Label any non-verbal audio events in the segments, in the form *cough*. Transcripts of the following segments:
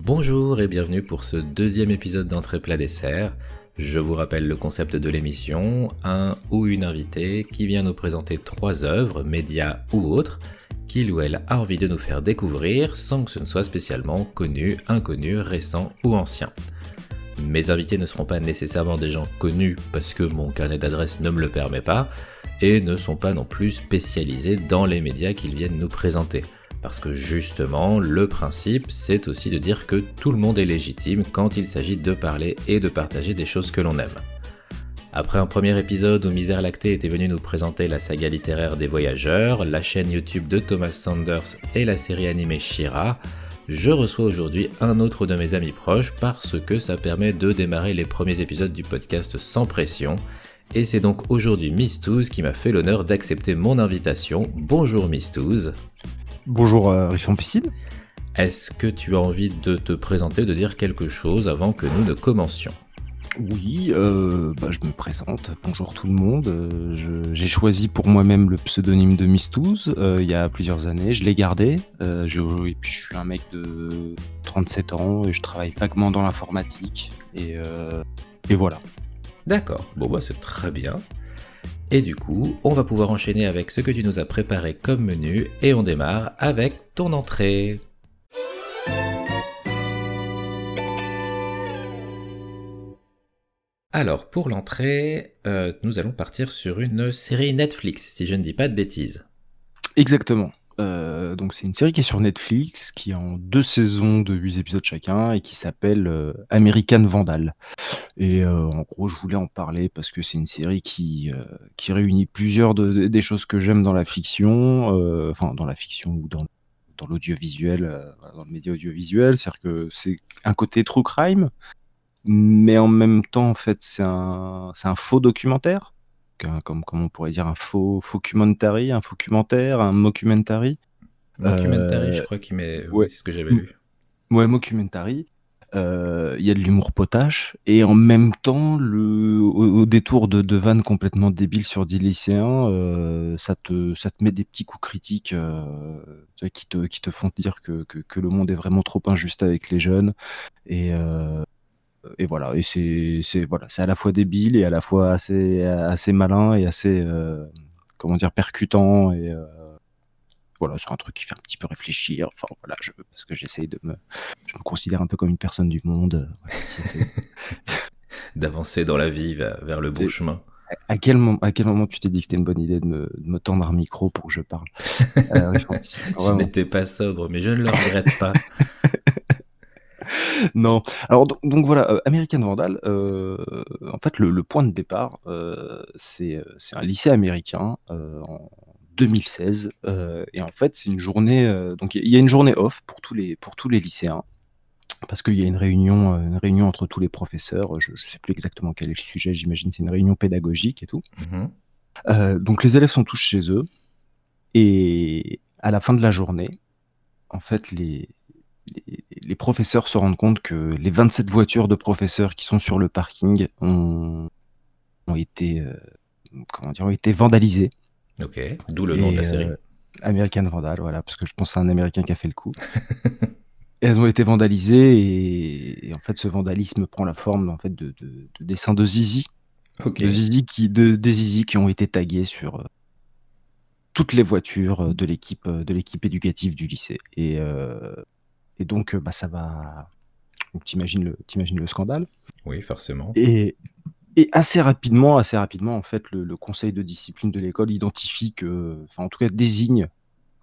Bonjour et bienvenue pour ce deuxième épisode d'entrée plat dessert. Je vous rappelle le concept de l'émission, un ou une invitée qui vient nous présenter trois œuvres, médias ou autres, qu'il ou elle a envie de nous faire découvrir sans que ce ne soit spécialement connu, inconnu, récent ou ancien. Mes invités ne seront pas nécessairement des gens connus parce que mon carnet d'adresse ne me le permet pas, et ne sont pas non plus spécialisés dans les médias qu'ils viennent nous présenter. Parce que justement, le principe, c'est aussi de dire que tout le monde est légitime quand il s'agit de parler et de partager des choses que l'on aime. Après un premier épisode où Misère Lactée était venu nous présenter la saga littéraire des voyageurs, la chaîne YouTube de Thomas Sanders et la série animée Shira, je reçois aujourd'hui un autre de mes amis proches parce que ça permet de démarrer les premiers épisodes du podcast sans pression. Et c'est donc aujourd'hui Miss qui m'a fait l'honneur d'accepter mon invitation. Bonjour Miss Bonjour euh, Riffon Piscine. Est-ce que tu as envie de te présenter, de dire quelque chose avant que nous ne commencions? Oui, euh, bah, je me présente. Bonjour tout le monde. Euh, j'ai choisi pour moi-même le pseudonyme de Mistouze il y a plusieurs années. Je l'ai gardé. Je, je, suis un mec de 37 ans et je travaille vaguement dans l'informatique. Et, et voilà. D'accord, bon bah c'est très bien. Et du coup, on va pouvoir enchaîner avec ce que tu nous as préparé comme menu et on démarre avec ton entrée. Alors pour l'entrée, euh, nous allons partir sur une série Netflix, si je ne dis pas de bêtises. Exactement. Euh, donc c'est une série qui est sur Netflix, qui est en deux saisons de 8 épisodes chacun et qui s'appelle euh, American Vandal. Et en gros, je voulais en parler parce que c'est une série qui, qui réunit plusieurs des choses que j'aime dans la fiction, enfin dans la fiction ou dans, dans l'audiovisuel, dans le média audiovisuel. C'est-à-dire que c'est un côté true crime, mais en même temps, en fait, c'est un, un faux documentaire comme, on pourrait dire un faux documentary, un documentaire, un mockumentary. Mockumentary, je euh, crois qu'il met. Ouais, c'est ce que j'avais lu. Ouais, mockumentary. Euh, il y a de l'humour potache et en même temps, le, au, détour de, de vannes complètement débiles sur des lycéens, euh, ça, te, ça te met des petits coups critiques qui, te, qui te font dire que, que, que, le monde est vraiment trop injuste avec les jeunes. Et, et voilà, et c'est voilà, à la fois débile et à la fois assez assez malin et assez euh, comment dire percutant et euh, voilà, c'est un truc qui fait un petit peu réfléchir. Enfin voilà, je, parce que j'essaye de me, je me considère un peu comme une personne du monde, euh, *laughs* d'avancer dans la vie vers, le bon chemin. À quel, moment, à quel moment tu t'es dit que c'était une bonne idée de me, de me, tendre un micro pour que je parle? *laughs* Je n'étais pas sobre, mais je ne le regrette pas. *laughs* *laughs* non. Alors donc, voilà, euh, American Vandal, euh, en fait le, point de départ, euh, c'est un lycée américain en 2016 et en fait c'est une journée, donc il y a une journée off pour tous les pour tous les lycéens. Parce qu'il y a une réunion, une réunion entre tous les professeurs. Je ne sais plus exactement quel est le sujet. J'imagine c'est une réunion pédagogique et tout. Mmh donc les élèves sont tous chez eux et à la fin de la journée, en fait les les, professeurs se rendent compte que les 27 voitures de professeurs qui sont sur le parking ont, ont été, euh, comment dire, ont été vandalisées. Ok, d'où le nom de la série. Euh, American Vandal, voilà, parce que je pense à un Américain qui a fait le coup. *laughs* elles ont été vandalisées et, en fait ce vandalisme prend la forme en fait de, dessins de zizi, de zizi qui, de, des zizi qui ont été tagués sur euh, toutes les voitures de l'équipe de l'équipe éducative du lycée. Et et donc, bah, ça va. Tu imagines le, le scandale. Oui, forcément. Et, et assez rapidement, assez rapidement, en fait, le, conseil de discipline de l'école identifie que, enfin, en tout cas, désigne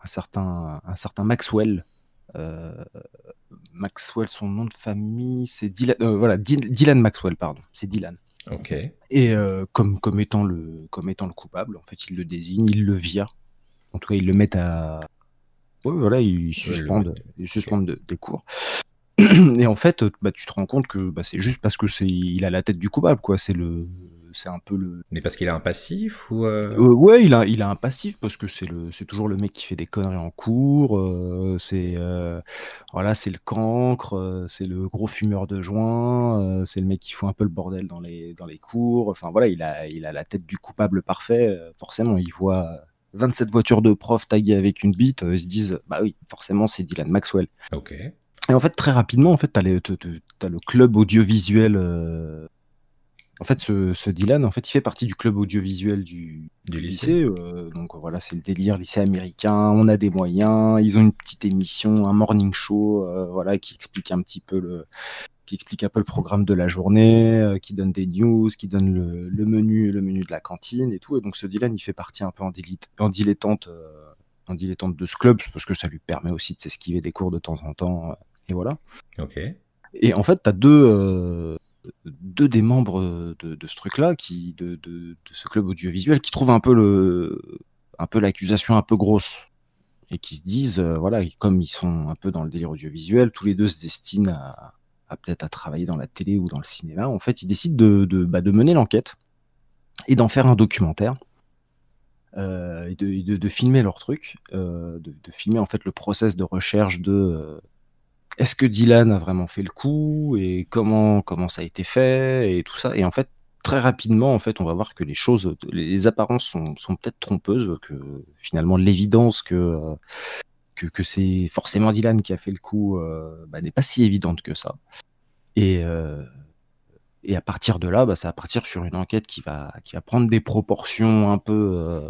un certain, un certain Maxwell. Euh, Maxwell, son nom de famille, c'est Dylan, euh, voilà, Dylan Maxwell, pardon, c'est Dylan. Ok. Et euh, comme, comme, étant le, comme étant le coupable, en fait, il le désigne, il le vire. En tout cas, il le met à, oui, voilà, ils suspendent, des cours. *clears throat* Et en fait, bah, tu te rends compte que bah, c'est juste parce que c'est il a la tête du coupable, quoi. C'est le, c'est un peu le. Mais parce qu'il a un passif ou euh? Euh, Ouais, il a, il a un passif parce que c'est le, c'est toujours le mec qui fait des conneries en cours. Euh, c'est, voilà, c'est le cancre, c'est le gros fumeur de joint, c'est le mec qui fout un peu le bordel dans les, dans les cours. Enfin voilà, il a, il a la tête du coupable parfait. forcément, il voit 27 voitures de profs taguées avec une bite, ils se disent bah oui, forcément c'est Dylan Maxwell. Ok. Et en fait, très rapidement, en fait, tu as, le club audiovisuel. Euh, en fait, ce, Dylan, en fait, il fait partie du club audiovisuel du, lycée. Euh, donc voilà, c'est le délire lycée américain. On a des moyens. Ils ont une petite émission, un morning show, euh, voilà, qui explique un petit peu le, qui explique un peu le programme de la journée, qui donne des news, qui donne le, menu, le menu de la cantine et tout. Et donc ce Dylan, il fait partie un peu en, en dilettante, en dilettante de ce club, parce que ça lui permet aussi de s'esquiver des cours de temps en temps et voilà. Ok. Et en fait, tu as deux, euh, deux des membres de, ce truc-là, qui de, de, ce club audiovisuel, qui trouvent un peu le, un peu l'accusation un peu grosse et qui se disent, euh, voilà, comme ils sont un peu dans le délire audiovisuel, tous les deux se destinent à, peut-être à travailler dans la télé ou dans le cinéma. En fait, ils décident de, de, bah, mener l'enquête et d'en faire un documentaire. Euh, et de, de, filmer leur truc, de, filmer en fait le process de recherche de est-ce que Dylan a vraiment fait le coup et comment comment ça a été fait et tout ça et en fait très rapidement en fait on va voir que les choses les apparences sont peut-être trompeuses que finalement l'évidence que, que, c'est forcément Dylan qui a fait le coup euh, bah, n'est pas si évidente que ça et euh, à partir de là bah, ça va partir sur une enquête qui va prendre des proportions un peu euh,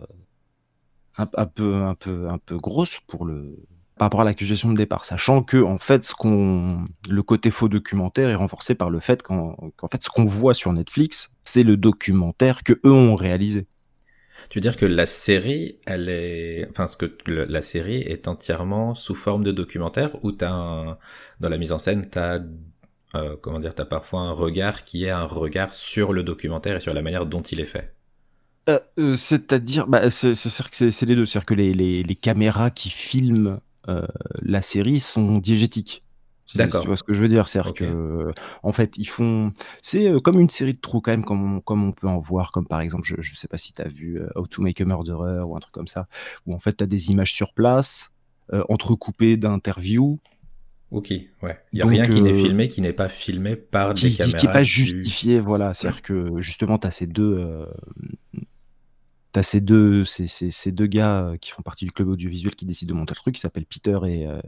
un, grosses pour le par rapport à l'accusation de départ, sachant que fait, le côté faux documentaire est renforcé par le fait qu'en, fait, ce qu'on voit sur Netflix, c'est le documentaire que eux ont réalisé. Tu veux dire que la série, elle est, enfin, ce que la série est entièrement sous forme de documentaire, ou t'as dans la mise en scène, t'as euh, comment dire, t'as parfois un regard qui est un regard sur le documentaire et sur la manière dont il est fait? Euh, euh, c'est-à-dire, bah, c'est, c'est, les deux, c'est-à-dire que les, les, les, caméras qui filment euh, la série sont diégétiques. D'accord. tu vois ce que je veux dire, c'est que en fait ils font, c'est euh, comme une série de trous quand même, comme on, comme on peut en voir, comme par exemple, je, je sais pas si tu as vu euh, How to Make a Murderer ou un truc comme ça, où en fait tu as des images sur place, entrecoupées d'interviews. Ok, ouais. Il n'y a rien qui n'est filmé, qui n'est pas filmé par des caméras. Qui n'est pas justifié, voilà. C'est-à-dire que justement, tu as ces deux, T'as ces deux, ces, ces, deux gars euh, qui font partie du club audiovisuel qui décident de monter le truc, qui s'appellent Peter et, euh,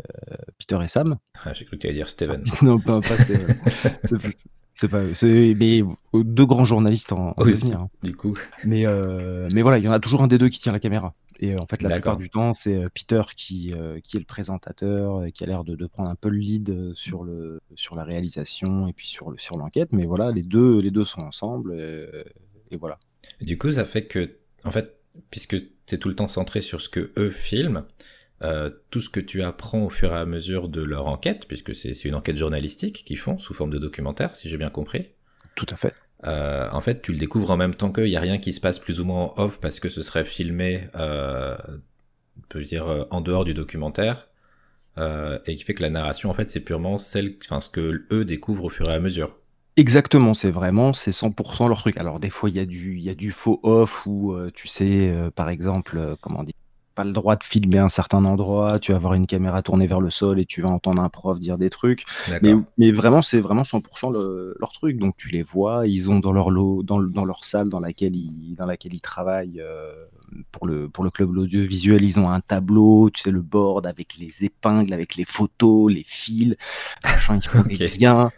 Peter et Sam. Ah, j'ai cru que tu allais dire Steven. *laughs* non, pas, pas Steven. *laughs* c'est pas C'est mais deux grands journalistes en, en devenir. Hein. Du coup. Mais, euh, mais voilà, il y en a toujours un des deux qui tient la caméra. Et en fait, la plupart du temps, c'est Peter qui, qui est le présentateur et qui a l'air de, de, prendre un peu le lead sur, le, sur la réalisation et puis sur, le, sur l'enquête. Mais voilà, les deux, les deux sont ensemble et, et voilà. Du coup, ça fait que en fait, puisque tu es tout le temps centré sur ce que eux filment, euh, tout ce que tu apprends au fur et à mesure de leur enquête, puisque c'est une enquête journalistique qu'ils font sous forme de documentaire, si j'ai bien compris. Tout à fait. Euh, en fait, tu le découvres en même temps qu'il n'y a rien qui se passe plus ou moins en off parce que ce serait filmé, euh, on peut dire, euh, en dehors du documentaire, euh, et qui fait que la narration, en fait, c'est purement celle, enfin, ce que eux découvrent au fur et à mesure. Exactement, c'est vraiment c'est 100% leur truc. Alors des fois, il y a du il y a du faux off ou tu sais, par exemple, euh, comment dire? Pas le droit de filmer un certain endroit, tu vas avoir une caméra tournée vers le sol et tu vas entendre un prof dire des trucs. Mais mais vraiment, c'est vraiment 100 leur truc. Donc tu les vois, ils ont dans leur lot dans dans leur salle dans laquelle ils dans laquelle ils travaillent, pour le pour le club audiovisuel, ils ont un tableau, tu sais, le board avec les épingles, avec les photos, les fils, machin, ils font *laughs* des liens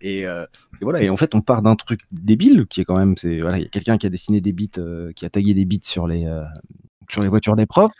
et, euh, et, voilà. Et en fait, on part d'un truc débile qui est quand même, c'est voilà, il y a quelqu'un qui a dessiné des bits, euh, qui a tagué des bits sur les euh, sur les voitures des profs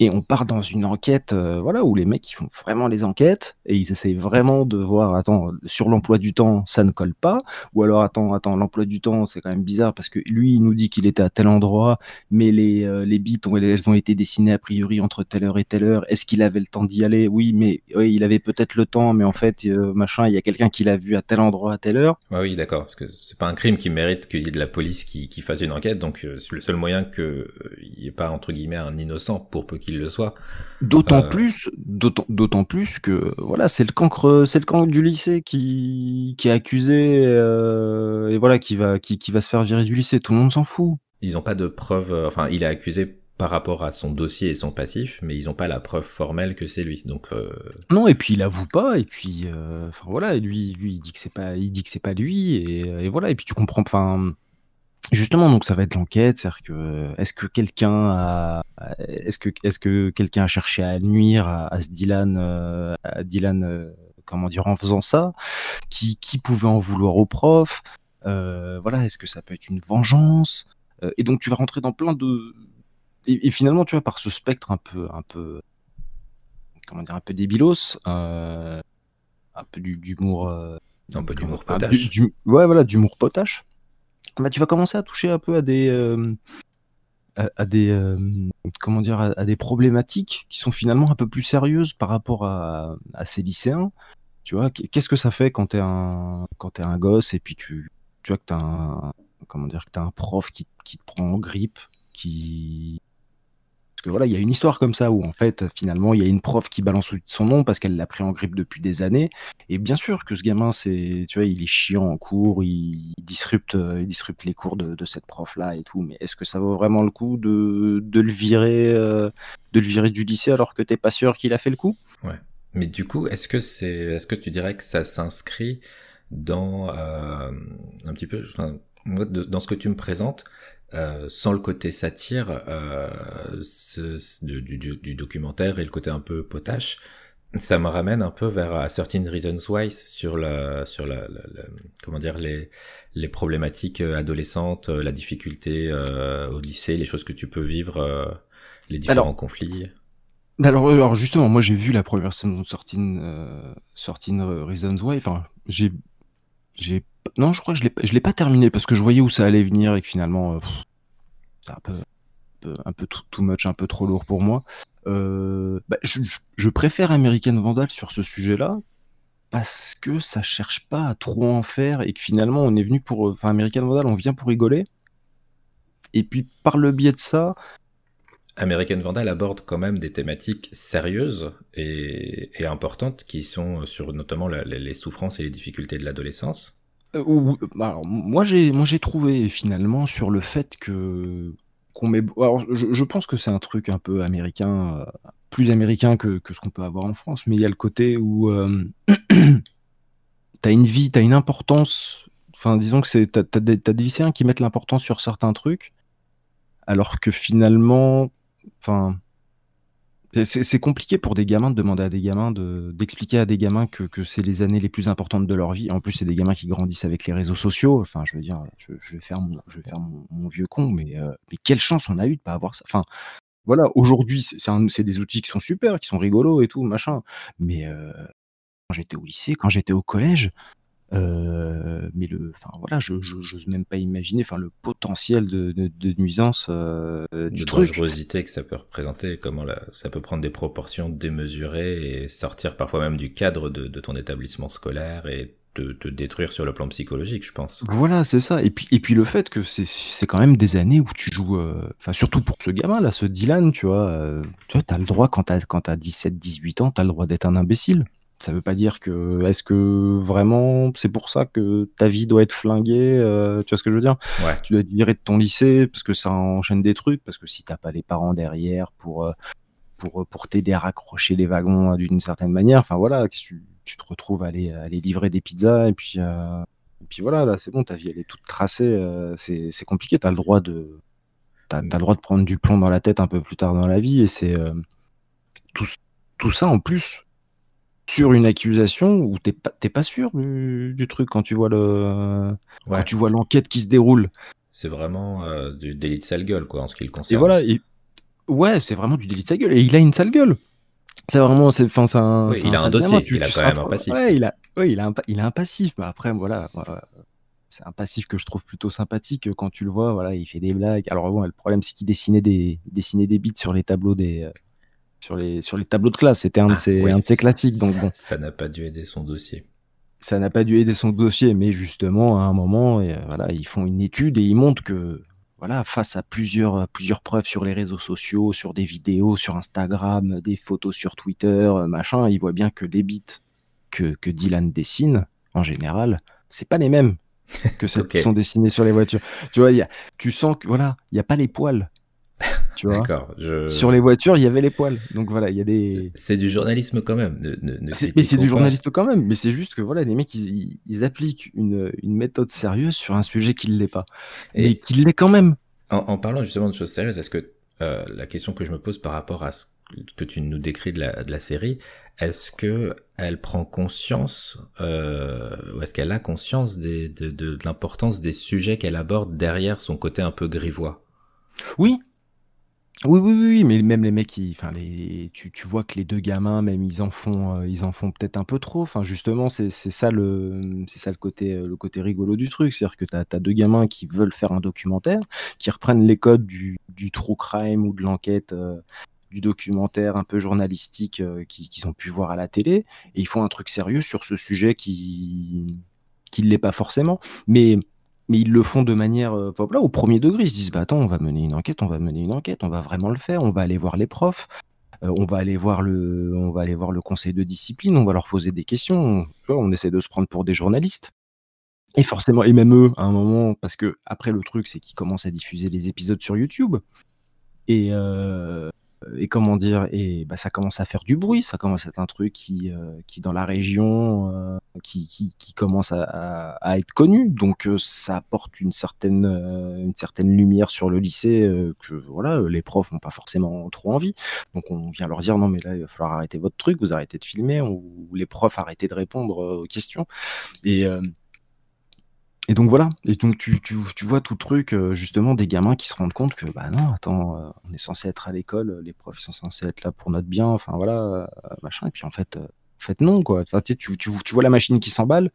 et on part dans une enquête euh, voilà où les mecs ils font vraiment les enquêtes et ils essayent vraiment de voir attends sur l'emploi du temps ça ne colle pas. Ou alors attends attends l'emploi du temps c'est quand même bizarre parce que lui il nous dit qu'il était à tel endroit mais les euh, les bits ont, elles ont été dessinées a priori entre telle heure et telle heure. Est-ce qu'il avait le temps d'y aller? Oui mais il avait peut-être le temps mais en fait euh, machin il y a quelqu'un qui l'a vu à tel endroit à telle heure. Ouais, oui d'accord parce que c'est pas un crime qui mérite qu'il y ait de la police qui, qui fasse une enquête donc c'est le seul moyen que il n'y ait pas entre guillemets un innocent pour peu qu'il le soit. D'autant euh, plus, d'autant plus que voilà, c'est le cancre, c'est le cancre du lycée qui, qui est accusé euh, et voilà qui va qui, qui, va se faire virer du lycée. Tout le monde s'en fout. Ils n'ont pas de preuve. Euh, enfin, il est accusé par rapport à son dossier et son passif, mais ils n'ont pas la preuve formelle que c'est lui. Donc non, et puis il avoue pas, et puis enfin voilà, lui, lui il dit que c'est pas, il dit que c'est pas lui, et, et, voilà, et puis tu comprends, enfin Justement, donc ça va être l'enquête, c'est-à-dire que est-ce que quelqu'un a, est-ce que est-ce que quelqu'un a cherché à nuire à, ce Dylan, euh, à Dylan, euh, comment dire, en faisant ça? Qui qui pouvait en vouloir au prof? Euh, Voilà, est-ce que ça peut être une vengeance? Et donc tu vas rentrer dans plein de et, finalement, tu vois, par ce spectre un peu un peu comment dire, un peu débilos, un peu d'humour, un peu d'humour potache. ouais, voilà, d'humour potache bah, tu vas commencer à toucher un peu à des, euh, à, des, euh, comment dire, à, des problématiques qui sont finalement un peu plus sérieuses par rapport à, à ces lycéens. Tu vois, qu'est-ce que ça fait quand t'es un, quand t'es un gosse et puis tu, tu vois que t'as un, comment dire, que t'as un prof qui, qui te prend en grippe, qui, que voilà, il y a une histoire comme ça où en fait finalement il y a une prof qui balance son nom parce qu'elle l'a pris en grippe depuis des années. Et bien sûr que ce gamin, c'est, tu il est chiant en cours, il, disrupte, euh, il disrupte les cours de, cette prof là et tout. Mais est-ce que ça vaut vraiment le coup de, de le virer, euh, de le virer du lycée alors que t'es pas sûr qu'il a fait le coup? Ouais. Mais du coup, est-ce que tu dirais que ça s'inscrit dans euh, un petit peu, dans ce que tu me présentes, euh, sans le côté satire euh, du, du, du, documentaire et le côté un peu potache, ça me ramène un peu vers Certain Reasons Why sur la sur la, comment dire les les problématiques euh, adolescentes, la difficulté au lycée, les choses que tu peux vivre, les différents conflits. Alors, alors, justement, moi j'ai vu la première saison de Certain, Certain Reasons Why. Enfin, j'ai j'ai non, je crois que je l'ai, je l'ai pas terminé parce que je voyais où ça allait venir et que finalement, euh, c'est un peu, too, much, un peu trop lourd pour moi. Euh, bah, je, préfère American Vandal sur ce sujet-là parce que ça cherche pas à trop en faire et que finalement on est venu pour, enfin American Vandal, on vient pour rigoler. Et puis par le biais de ça, American Vandal aborde quand même des thématiques sérieuses et, importantes qui sont sur notamment les souffrances et les difficultés de l'adolescence. Euh, bah, moi j'ai moi j'ai trouvé finalement sur le fait que qu'on met alors je pense que c'est un truc un peu américain, euh, plus américain que ce qu'on peut avoir en France, mais il y a le côté où, euh, *clears throat* tu as une vie, tu as une importance, enfin disons que c'est tu des tu des lycéens qui mettent l'importance sur certains trucs, alors que finalement, enfin c'est compliqué pour des gamins de demander à des gamins d'expliquer à des gamins que, c'est les années les plus importantes de leur vie. En plus, c'est des gamins qui grandissent avec les réseaux sociaux. Enfin, je veux dire, je, vais faire mon, vieux con, mais, euh, mais quelle chance on a eu de pas avoir ça. Enfin, voilà, aujourd'hui, c'est des outils qui sont super, qui sont rigolos et tout, machin. Mais euh, quand j'étais au lycée, quand j'étais au collège, euh, mais le, enfin voilà, je n'ose même pas imaginer, enfin le potentiel de, de, nuisance euh, du de dangerosité que ça peut représenter, comment ça peut prendre des proportions démesurées et sortir parfois même du cadre de, de ton établissement scolaire et te, te, détruire sur le plan psychologique, je pense. Voilà, c'est ça. Et puis, et puis le fait que c'est quand même des années où tu joues, euh, enfin surtout pour ce gamin là, ce Dylan, tu vois, tu vois, as le droit quand t'as quand as 17-18 ans, tu as le droit d'être un imbécile. Ça veut pas dire que est-ce que vraiment c'est pour ça que ta vie doit être flinguée, euh, tu vois ce que je veux dire? Ouais. Tu dois être viré de ton lycée parce que ça enchaîne des trucs, parce que si t'as pas les parents derrière pour, euh, pour, euh, pour t'aider à raccrocher les wagons, d'une certaine manière, enfin voilà, tu tu te retrouves à aller à livrer des pizzas et puis, et puis voilà, là, c'est bon, ta vie elle est toute tracée, c'est c'est compliqué. Tu as le droit de tu le droit de prendre du plomb dans la tête un peu plus tard dans la vie et c'est, tout tout ça en plus sur une accusation où t'es pas, pas sûr du, truc quand tu vois le quand tu vois l'enquête qui se déroule. C'est vraiment euh, du délit de sale gueule quoi en ce qui le concerne. Et voilà, ouais, c'est vraiment du délit de sale gueule et il a une sale gueule. C'est vraiment, c'est, enfin, c'est un. il a un dossier, il a quand même un passif. Ouais, il a, il a un, il a un passif. Mais après, voilà, c'est un passif que je trouve plutôt sympathique quand tu le vois. Voilà, il fait des blagues. Alors bon, le problème c'est qu'il dessinait des, il dessinait des bits sur les tableaux des, euh, sur les, sur les tableaux de classe. C'était un, de ses, ah, un de ses classiques. Donc bon. Ça n'a pas dû aider son dossier. Ça n'a pas dû aider son dossier, mais justement, à un moment, et, euh, voilà, ils font une étude et ils montrent que, voilà, face à plusieurs, plusieurs preuves sur les réseaux sociaux, sur des vidéos, sur Instagram, des photos sur Twitter, euh, machin, ils voient bien que les bits que, que Dylan dessine, en général, c'est pas les mêmes que celles *laughs* qui sont dessinées sur les voitures. Tu vois, y a, tu sens que, voilà, il n'y a pas les poils Tu vois D'accord. Je... Sur les voitures, il y avait les poils. Donc voilà, il y a des. C'est du journalisme quand même. Ne, ne, ne C'est- Mais c'est critiquons du pas. journaliste quand même. Mais c'est juste que voilà, les mecs, ils, ils- ils appliquent une, une méthode sérieuse sur un sujet qui ne l'est pas. Et- Mais qui l'est quand même. En, en parlant justement de choses sérieuses, est-ce que euh, la question que je me pose par rapport à ce que tu nous décris de la, de la série, est-ce que elle prend conscience, euh, ou est-ce qu'elle a conscience des, de, de, de l'importance des sujets qu'elle aborde derrière son côté un peu grivois? Oui. Oui, oui, oui, mais même les mecs, ils, enfin, les, tu, tu vois que les deux gamins, même, ils en font, euh, ils en font peut-être un peu trop. Enfin, justement, c'est c'est ça le, c'est ça le côté, euh, le côté rigolo du truc, c'est-à-dire que t'as as deux gamins qui veulent faire un documentaire, qui reprennent les codes du, du true crime ou de l'enquête, euh, du documentaire un peu journalistique qui- qu'ils ont pu voir à la télé, et ils font un truc sérieux sur ce sujet qui, qui ne l'est pas forcément, mais mais ils le font de manière euh, là, au premier degré. Ils se disent bah attends, on va mener une enquête, on va mener une enquête, on va vraiment le faire, on va aller voir les profs, euh, on va aller voir le, on va aller voir le conseil de discipline, on va leur poser des questions. Vois, on essaie de se prendre pour des journalistes. Et forcément, et même eux, à un moment, parce que après le truc, c'est qu'ils commencent à diffuser les épisodes sur YouTube. Et, euh, et comment dire, et bah, ça commence à faire du bruit, ça commence à être un truc qui, euh, qui dans la région, euh, qui, qui, qui commence à, à- être connu. Donc euh, ça apporte une certaine, une certaine lumière sur le lycée que voilà, les profs n'ont pas forcément trop envie. Donc on vient leur dire non mais là il va falloir arrêter votre truc, vous arrêtez de filmer, ou les profs arrêtez de répondre aux questions. Et et donc voilà, et donc tu, tu, tu vois tout le truc, euh, justement, des gamins qui se rendent compte que, bah non, attends, euh, on est censé être à l'école, les profs sont censés être là pour notre bien, enfin voilà, euh, machin, et puis en fait, euh, en fait non, quoi. Enfin, tu, tu, tu, vois la machine qui s'emballe,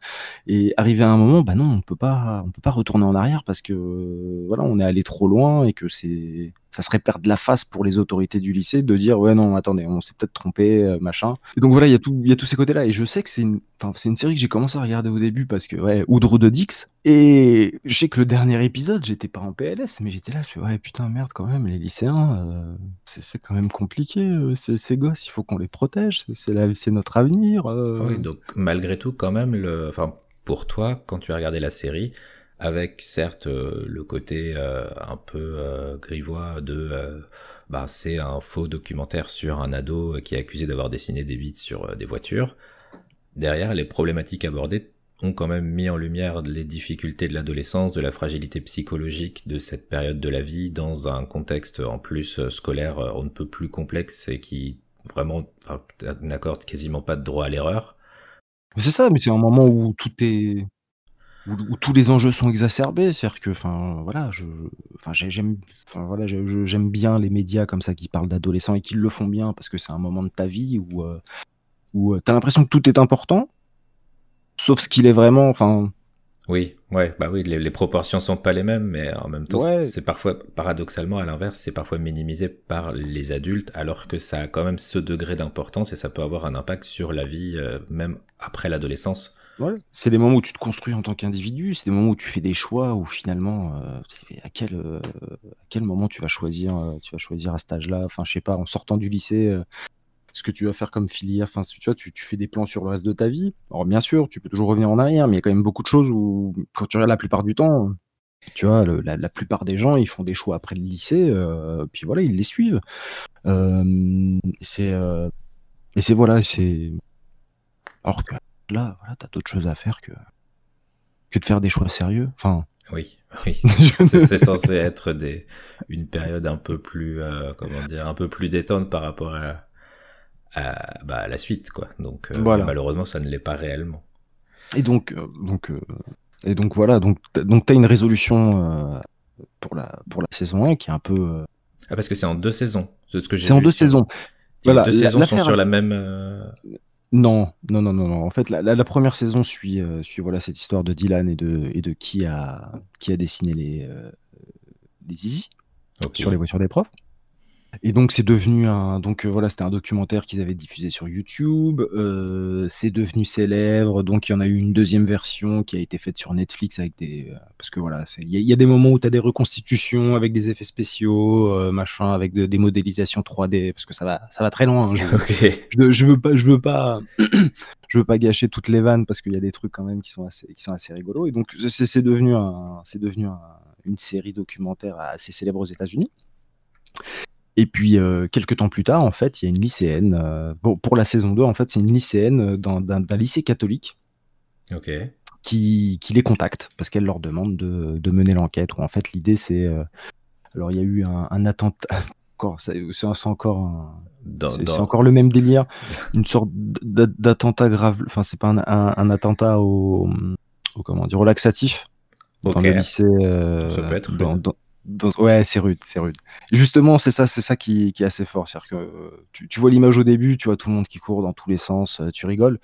et arrivé à un moment, bah non, on peut pas, on peut pas retourner en arrière parce que, euh, voilà, on est allé trop loin et que c'est, ça serait perdre la face pour les autorités du lycée de dire, ouais, non, attendez, on s'est peut-être trompé, euh, machin. Donc voilà, il y a tous ces côtés-là, et je sais que c'est une, série que j'ai commencé à regarder au début parce que, ouais, Oudrou de Dix, et je sais que le dernier épisode, j'étais pas en PLS, mais j'étais là, je fais, ouais, putain, merde, quand même, les lycéens, euh, c'est quand même compliqué, euh, ces, gosses, il faut qu'on les protège, c'est- notre avenir. Ah Oui, donc malgré tout, quand même, pour toi, quand tu as regardé la série, avec certes euh, le côté euh, un peu euh, grivois de, bah, c'est un faux documentaire sur un ado qui est accusé d'avoir dessiné des bits sur des voitures. Derrière, les problématiques abordées ont quand même mis en lumière les difficultés de l'adolescence, de la fragilité psychologique de cette période de la vie dans un contexte en plus scolaire on ne peut plus complexe et qui vraiment n'accorde quasiment pas de droit à l'erreur. C'est ça, mais c'est un moment où tout est. Où, où tous les enjeux sont exacerbés, c'est-à-dire que, enfin, voilà, je, enfin, j'ai- j'aime, enfin, voilà, j'aime bien les médias comme ça qui parlent d'adolescents et qui le font bien parce que c'est un moment de ta vie où, euh, où euh, t'as l'impression que tout est important, sauf ce qu'il est vraiment, enfin, Oui, ouais, bah oui, les, les proportions sont pas les mêmes, mais en même temps, Ouais. c'est parfois, paradoxalement, à l'inverse, c'est parfois minimisé par les adultes, alors que ça a quand même ce degré d'importance et ça peut avoir un impact sur la vie, euh, même après l'adolescence. C'est des moments où tu te construis en tant qu'individu, c'est des moments où tu fais des choix où finalement, euh, euh, à quel moment tu vas choisir, euh, tu vas choisir à cet âge-là, enfin je sais pas, en sortant du lycée, ce que tu vas faire comme filière, enfin tu vois, tu, fais des plans sur le reste de ta vie. Alors bien sûr, tu peux toujours revenir en arrière, mais il y a quand même beaucoup de choses où, quand tu regardes la plupart du temps, tu vois, la, plupart des gens, ils font des choix après le lycée, puis voilà, ils les suivent. C'est, et c'est voilà, c'est. Alors que là, voilà, t'as d'autres choses à faire que que de faire des choix sérieux. Enfin, Oui, *laughs* oui, *laughs* c'est c'est censé être des, une période un peu plus, euh, comment dire, un peu plus détente par rapport à, à, bah, à la suite, quoi. Donc, euh, Voilà. malheureusement, ça ne l'est pas réellement. et donc, euh, donc, euh, et donc voilà, donc donc t'as une résolution pour la pour la saison 1 qui est un peu. Ah, parce que c'est en deux saisons, de ce que j'ai c'est en deux saisons. Et les Voilà, deux saisons sont sur la même. Non, non, non, non, non. En fait, la, la- la première saison suit, euh, suit voilà cette histoire de Dylan et de et de qui a qui a dessiné les euh, les ok. sur les voitures des profs. Et donc c'est devenu un donc euh, voilà c'était un documentaire qu'ils avaient diffusé sur YouTube. euh, c'est devenu célèbre. Donc il y en a eu une deuxième version qui a été faite sur Netflix avec des euh, parce que voilà c'est- il y, a- il y a des moments où tu as des reconstitutions avec des effets spéciaux euh, machin avec de- des modélisations 3D parce que ça va ça va très loin. hein, je- *laughs* Ok. je, je veux pas je veux pas *clears throat* je veux pas gâcher toutes les vannes parce qu'il y a des trucs quand même qui sont assez qui sont assez rigolos et donc c'est c'est devenu un c'est devenu un- une série documentaire assez célèbre aux États-Unis Et puis, euh, quelques temps plus tard, en fait, il y a une lycéenne. euh, bon, pour la saison 2, en fait, c'est une lycéenne euh, d'un lycée catholique qui, qui les contacte parce qu'elle leur demande de, de mener l'enquête. En fait, l'idée, c'est. euh, alors, il y a eu un, un attentat. *laughs* C'est encore un- Dans, c'est dans- c'est encore le même délire, une sorte d'attentat grave. Enfin, c'est pas un, attentat au, au comment dire, au laxatif dans le lycée. Ça peut être dans-. Dans- ouais, c'est rude, c'est rude. Et justement, c'est ça, c'est ça qui, qui est assez fort. C'est-à-dire que euh, tu, tu vois l'image au début, tu vois tout le monde qui court dans tous les sens, euh, tu rigoles.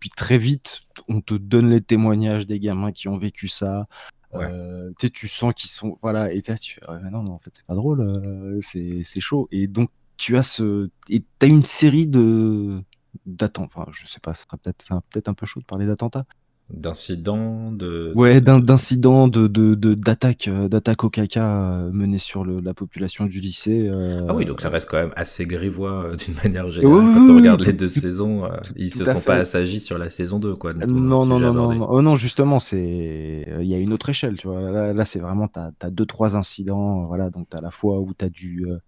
Puis très vite, on te donne les témoignages des gamins qui ont vécu ça. Ouais. Euh, tu sens qu'ils sont voilà et tu tu fais ouais, mais non, mais en fait c'est pas drôle, c'est chaud et donc tu as ce et t'as une série de d'attentats. Enfin, je sais pas, ça sera peut-être peut-être un peu chaud de parler d'attentats. D'incidents, de. Ouais, d'in- d'incidents, de de de- d'attaques, euh, d'attaques au caca euh, menées sur le, la population du lycée. euh, Ah oui, donc ça reste quand même assez grivois euh, d'une *laughs* manière générale. oui, Quand on regarde oui, les tout- deux saisons, euh, ils tout se sont pas assagis sur la saison 2, quoi. Non, non, non, non, non, Oh non, justement, c'est, il y a une autre échelle, tu vois. Là, là, c'est vraiment, t'as, as deux, trois incidents, voilà. Donc, t'as la fois où t'as du, euh,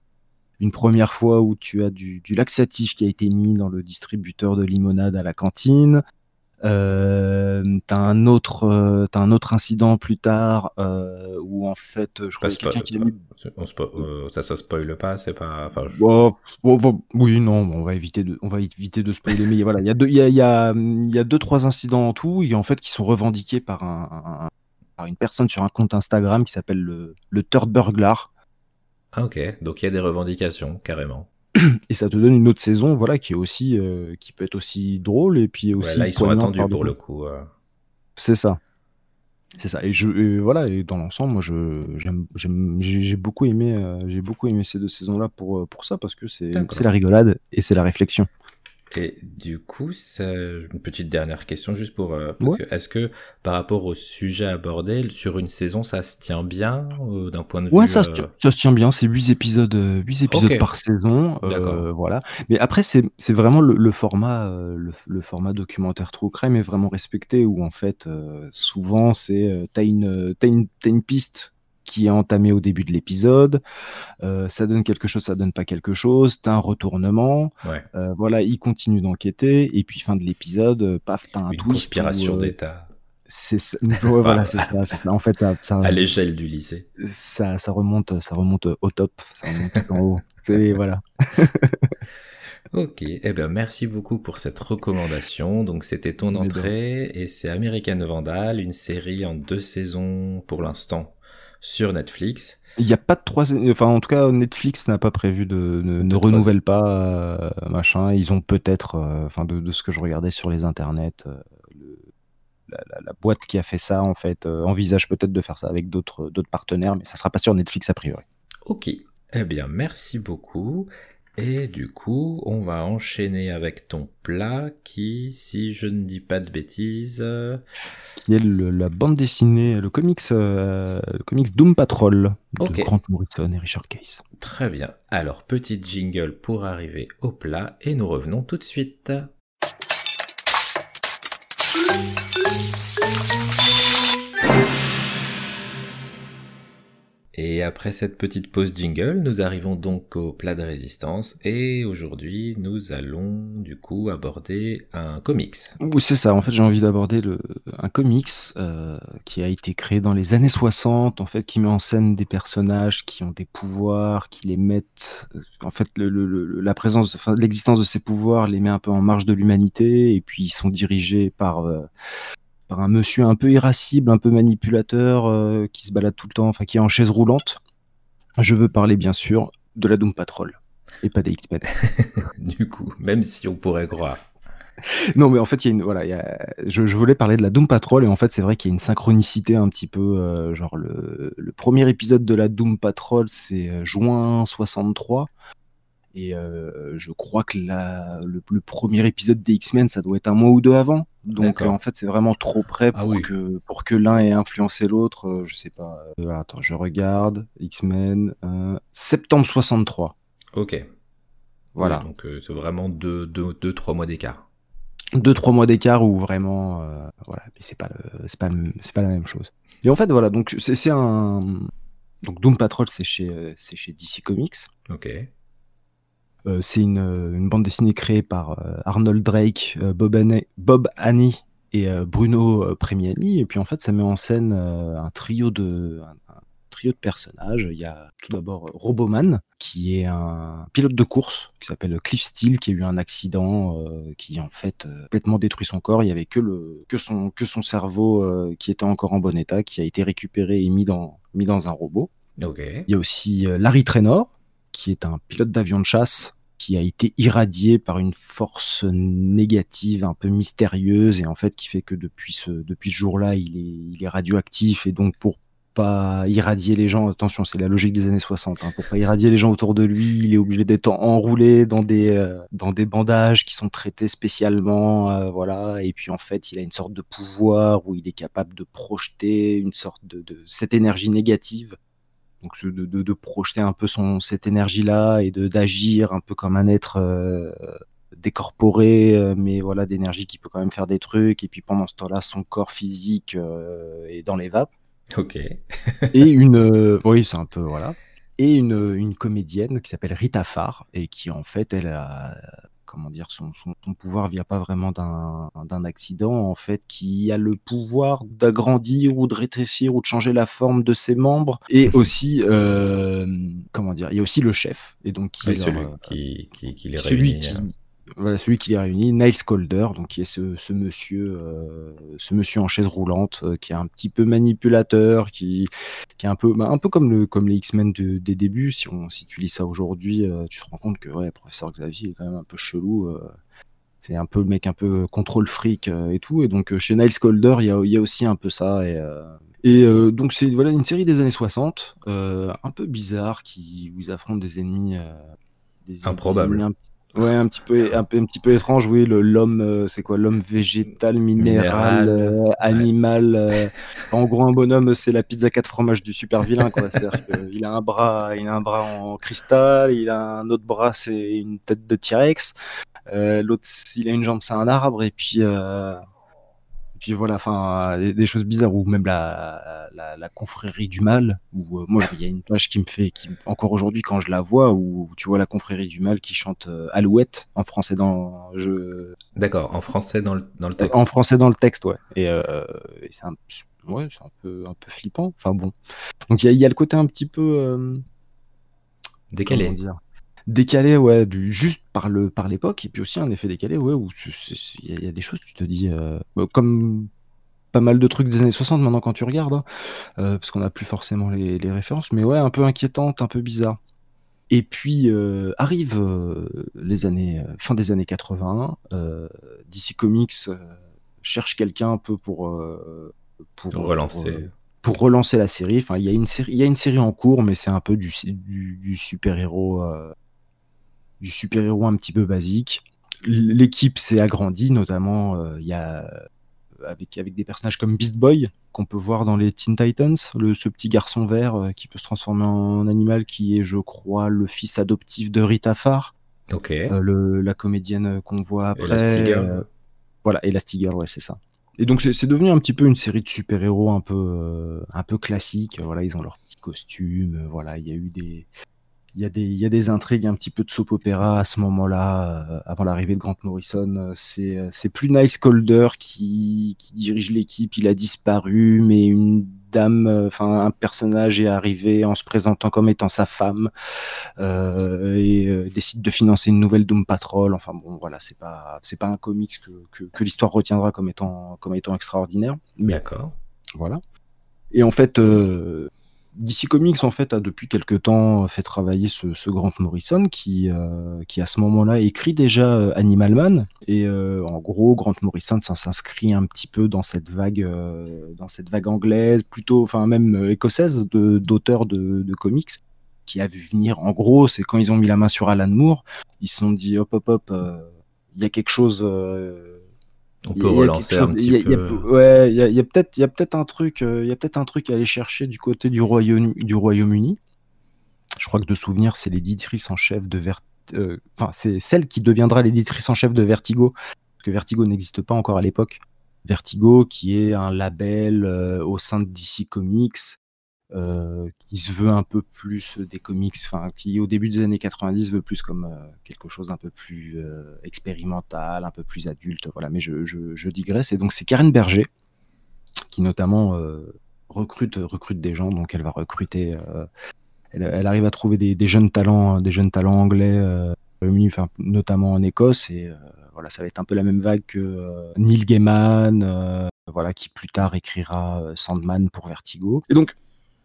une première fois où tu as du, du laxatif qui a été mis dans le distributeur de limonade à la cantine. Euh, t'as un autre, euh, t'as un autre incident plus tard euh, où en fait, je crois a quelqu'un qui a mis on spo- ça se spoil pas, c'est pas. Enfin, je- oui, non, on va éviter de, on va éviter de spoiler, mais voilà, il y a deux, il y a, il y a, y a deux, trois incidents en tout, et en fait, qui sont revendiqués par un, un- par une personne sur un compte Instagram qui s'appelle le, le Third Burglar, Ah ok, donc il y a des revendications, carrément. *clears throat* et ça te donne une autre saison, voilà, qui est aussi, euh, qui peut être aussi drôle, et puis aussi Ouais, là, ils sont attendus pour le coup. euh. C'est ça. C'est ça. Et je, et voilà, et dans l'ensemble, moi, je, j'aime, j'aime- j'ai beaucoup aimé, euh, j'ai beaucoup aimé ces deux saisons-là pour, pour ça, parce que c'est la rigolade et c'est la réflexion. Et du coup, une petite dernière question juste pour. euh, Ouais. est-ce que par rapport au sujet abordé sur une saison, ça se tient bien euh, d'un point de vue Ouais, ça, se euh, tient, ça se tient bien, c'est 8 épisodes, euh, huit épisodes Ok. par saison. voilà. Mais après, c'est vraiment le, le format, le, le format documentaire True Crime est vraiment respecté, où en fait, souvent, c'est t'as une, t'as une, t'as une piste qui est entamée au début de l'épisode, euh, ça donne quelque chose, ça donne pas quelque chose, t'as un retournement, Ouais, euh, voilà, il continue d'enquêter, et puis fin de l'épisode, euh, paf, t'as un une twist. conspiration d'État c'est ça- *laughs* ouais, voilà, c'est ça. En fait, ça, ça, à l'échelle du lycée. ça, ça remonte, ça remonte au top, ça remonte tout en haut. C'est voilà. *laughs* Ok, eh bien merci beaucoup pour cette recommandation. Donc c'était ton entrée et c'est American Vandal, une série en deux saisons pour l'instant sur Netflix. Il n'y a pas de troisième, enfin en tout cas Netflix n'a pas prévu de, ne, renouvelle pas euh, machin. Ils ont peut-être, euh, enfin de, de ce que je regardais sur les internets, euh, le- la, la- la boîte qui a fait ça en fait envisage peut-être de faire ça avec d'autres d'autres partenaires, mais ça sera pas sur Netflix a priori. Ok, eh bien merci beaucoup. Et du coup, on va enchaîner avec ton plat qui, si je ne dis pas de bêtises, Qui est le- la bande dessinée, le comics, euh, le comics Doom Patrol de. Grant Morrison et Richard Case. très bien. Alors, petit jingle pour arriver au plat et nous revenons tout de suite. Et après cette petite pause jingle, nous arrivons donc au plat de résistance et aujourd'hui nous allons du coup aborder un comics. Oui, c'est ça. En fait, j'ai envie d'aborder le, un comics euh, qui a été créé dans les années 60, en fait, qui met en scène des personnages qui ont des pouvoirs, qui les mettent. euh, En fait, le, le- la présence, enfin, l'existence de ces pouvoirs les met un peu en marge de l'humanité, et puis ils sont dirigés par. euh, par un monsieur un peu irascible, un peu manipulateur, euh, qui se balade tout le temps, enfin qui est en chaise roulante. Je veux parler bien sûr de la Doom Patrol et pas des X-Men. *laughs* Du coup, même si on pourrait croire. *laughs* Non, mais en fait, il y a une, voilà, il y a- je, je voulais parler de la Doom Patrol et en fait, c'est vrai qu'il y a une synchronicité un petit peu, euh, genre le, le premier épisode de la Doom Patrol, c'est euh, juin 63. Et euh, je crois que la, le, le premier épisode des X-Men, ça doit être un mois ou deux avant. Donc euh, en fait, c'est vraiment trop près Ah pour, oui. que, pour que l'un ait influencé l'autre. euh, je sais pas. Euh, attends, je regarde. X-Men. septembre 63. Ok. Voilà. Oui, donc c'est vraiment deux, deux, deux, trois mois d'écart. deux trois mois d'écart où vraiment voilà mais c'est pas le pas le- pas la même chose et en fait voilà donc c'est un donc Doom Patrol c'est chez c'est chez DC Comics Ok. C'est une, bande dessinée créée par Arnold Drake, Bob, Bob Annie et Bruno Premiani. Et puis en fait, ça met en scène un trio de, de personnages. Il y a tout d'abord Roboman, qui est un pilote de course qui s'appelle Cliff Steele, qui a eu un accident euh, qui en fait euh, complètement détruit son corps. Il y avait que, le, que, son, que son cerveau euh, qui était encore en bon état, qui a été récupéré et mis dans, mis dans un robot. Il y a aussi Larry Trainor, qui est un pilote d'avion de chasse qui a été irradié par une force négative un peu mystérieuse et en fait qui fait que depuis ce, depuis ce jour-là il est, il est radioactif et donc pour pas irradier les gens. Attention, c'est la logique des années 60. Hein, pour pas irradier les gens autour de lui, il est obligé d'être enroulé dans des euh, dans des bandages qui sont traités spécialement, euh, voilà. Et puis en fait, il a une sorte de pouvoir où il est capable de projeter une sorte de, de cette énergie négative. Donc de, de, de, projeter un peu son cette énergie là et de d'agir un peu comme un être euh, décorporé, mais voilà d'énergie qui peut quand même faire des trucs. Et puis pendant ce temps-là, son corps physique est dans les vapes. Ok. et *laughs* une, euh, oui, c'est un peu voilà. Et une, une comédienne qui s'appelle Rita Farr et qui en fait, elle a comment dire, son, son, pouvoir vient pas vraiment d'un accident, en fait, qui a le pouvoir d'agrandir ou de rétrécir ou de changer la forme de ses membres. Et aussi, euh, comment dire, il y a aussi le chef, et donc qui, celui qui, qui, qui les celui qui, voilà, celui qui les réunit, Niles Calder, donc qui est ce, monsieur, euh, ce monsieur en chaise roulante, euh, qui est un petit peu manipulateur, qui, qui est un peu, bah, un peu comme le, comme les X-Men des débuts. Si on, si tu lis ça aujourd'hui, euh, tu te rends compte que ouais, professeur Xavier est quand même un peu chelou. c'est un peu le mec un peu contrôle fric et tout. Et donc chez Niles Calder, il y a, y a, aussi un peu ça. Et, et donc c'est voilà une série des années 60, un peu bizarre, qui vous affronte des ennemis. Des Improbable. Ouais, un petit peu, un, petit peu étrange. Oui, l'homme, euh, c'est quoi L'homme végétal, minéral, euh, animal. Euh, en gros, un bonhomme, c'est la pizza 4 fromages du super vilain, quoi. C'est-à-dire *laughs* qu'il a un bras, il a un bras en cristal, il a un autre bras, c'est une tête de T-Rex. L'autre, il a une jambe, c'est un arbre, et puis puis voilà, enfin, des, choses bizarres, ou même la, la, confrérie du mal, où euh, moi, il y a une page qui me fait, qui, encore aujourd'hui, quand je la vois, où tu vois la confrérie du mal qui chante euh, Alouette en français dans je... D'accord, en français dans le, dans le texte. En français dans le texte, ouais. Et, euh, c'est un, ouais, un, peu, un peu flippant. Enfin bon. Donc il y, y, a le côté un petit peu. Décalé. Dire décalé, ouais, du, juste par le par l'époque, et puis aussi un effet décalé, ouais, où il y, a des choses, tu te dis, euh, bah, comme pas mal de trucs des années 60 maintenant quand tu regardes, hein, euh, parce qu'on n'a plus forcément les, références, mais ouais, un peu inquiétante, un peu bizarre. Et puis euh, arrive les années, fin des années 80, DC Comics cherche quelqu'un un peu pour, pour relancer. Pour, relancer la série, enfin il y a une série, il y a une série en cours, mais c'est un peu du, du, super héros du super-héros un petit peu basique. L'équipe s'est agrandie, notamment euh, il y a avec, avec des personnages comme Beast Boy, qu'on peut voir dans les Teen Titans, le, ce petit garçon vert euh, qui peut se transformer en animal, qui est, je crois, le fils adoptif de Rita Farr. Ok. Euh, la comédienne qu'on voit après. Elastigirl. voilà, Elastigirl, ouais, c'est ça. Et donc c'est devenu un petit peu une série de super-héros un peu, un peu classique. Voilà, ils ont leurs petits costumes. Voilà, il y a eu des, il y, a des, il y a des intrigues un petit peu de soap opéra à ce moment-là, euh, avant l'arrivée de Grant Morrison. Euh, c'est, euh, c'est plus Niles Calder qui, qui dirige l'équipe, il a disparu, mais une dame, enfin un personnage est arrivé en se présentant comme étant sa femme euh, et décide de financer une nouvelle Doom Patrol. Enfin bon, voilà, c'est pas c'est pas un comics que, que, que l'histoire retiendra comme étant comme étant extraordinaire. D'accord. Voilà. Et en fait, euh, DC Comics en fait a depuis quelque temps fait travailler ce, Grant Morrison qui, euh, qui à ce moment-là écrit déjà euh, Animal Man. Et euh, en gros Grant Morrison ça s'inscrit un petit peu dans cette vague dans cette vague anglaise plutôt enfin même écossaise d'auteurs de, de, comics qui a vu venir. En gros c'est quand ils ont mis la main sur Alan Moore ils se sont dit hop hop hop il y a quelque chose on peut relancer un petit peu. ouais, il y a, peut-être, il y a peut-être un truc, euh, il y a peut-être un truc à aller chercher du côté du Royaume, du Royaume-Uni. Je crois que de souvenir, c'est l'éditrice en chef de Vert, euh, enfin, c'est celle qui deviendra l'éditrice en chef de Vertigo, parce que Vertigo n'existe pas encore à l'époque. Vertigo, qui est un label euh, au sein de DC Comics, qui se veut un peu plus des comics, enfin qui au début des années 90 veut plus comme quelque chose un peu plus expérimental, un peu plus adulte. Voilà, mais je, digresse. Et donc c'est Karen Berger qui notamment recrute recrute des gens. Donc elle va recruter. Elle, arrive à trouver des, jeunes talents, des jeunes talents anglais notamment en Écosse. Et voilà, ça va être un peu la même vague que Neil Gaiman, voilà, qui plus tard écrira Sandman pour Vertigo. Et donc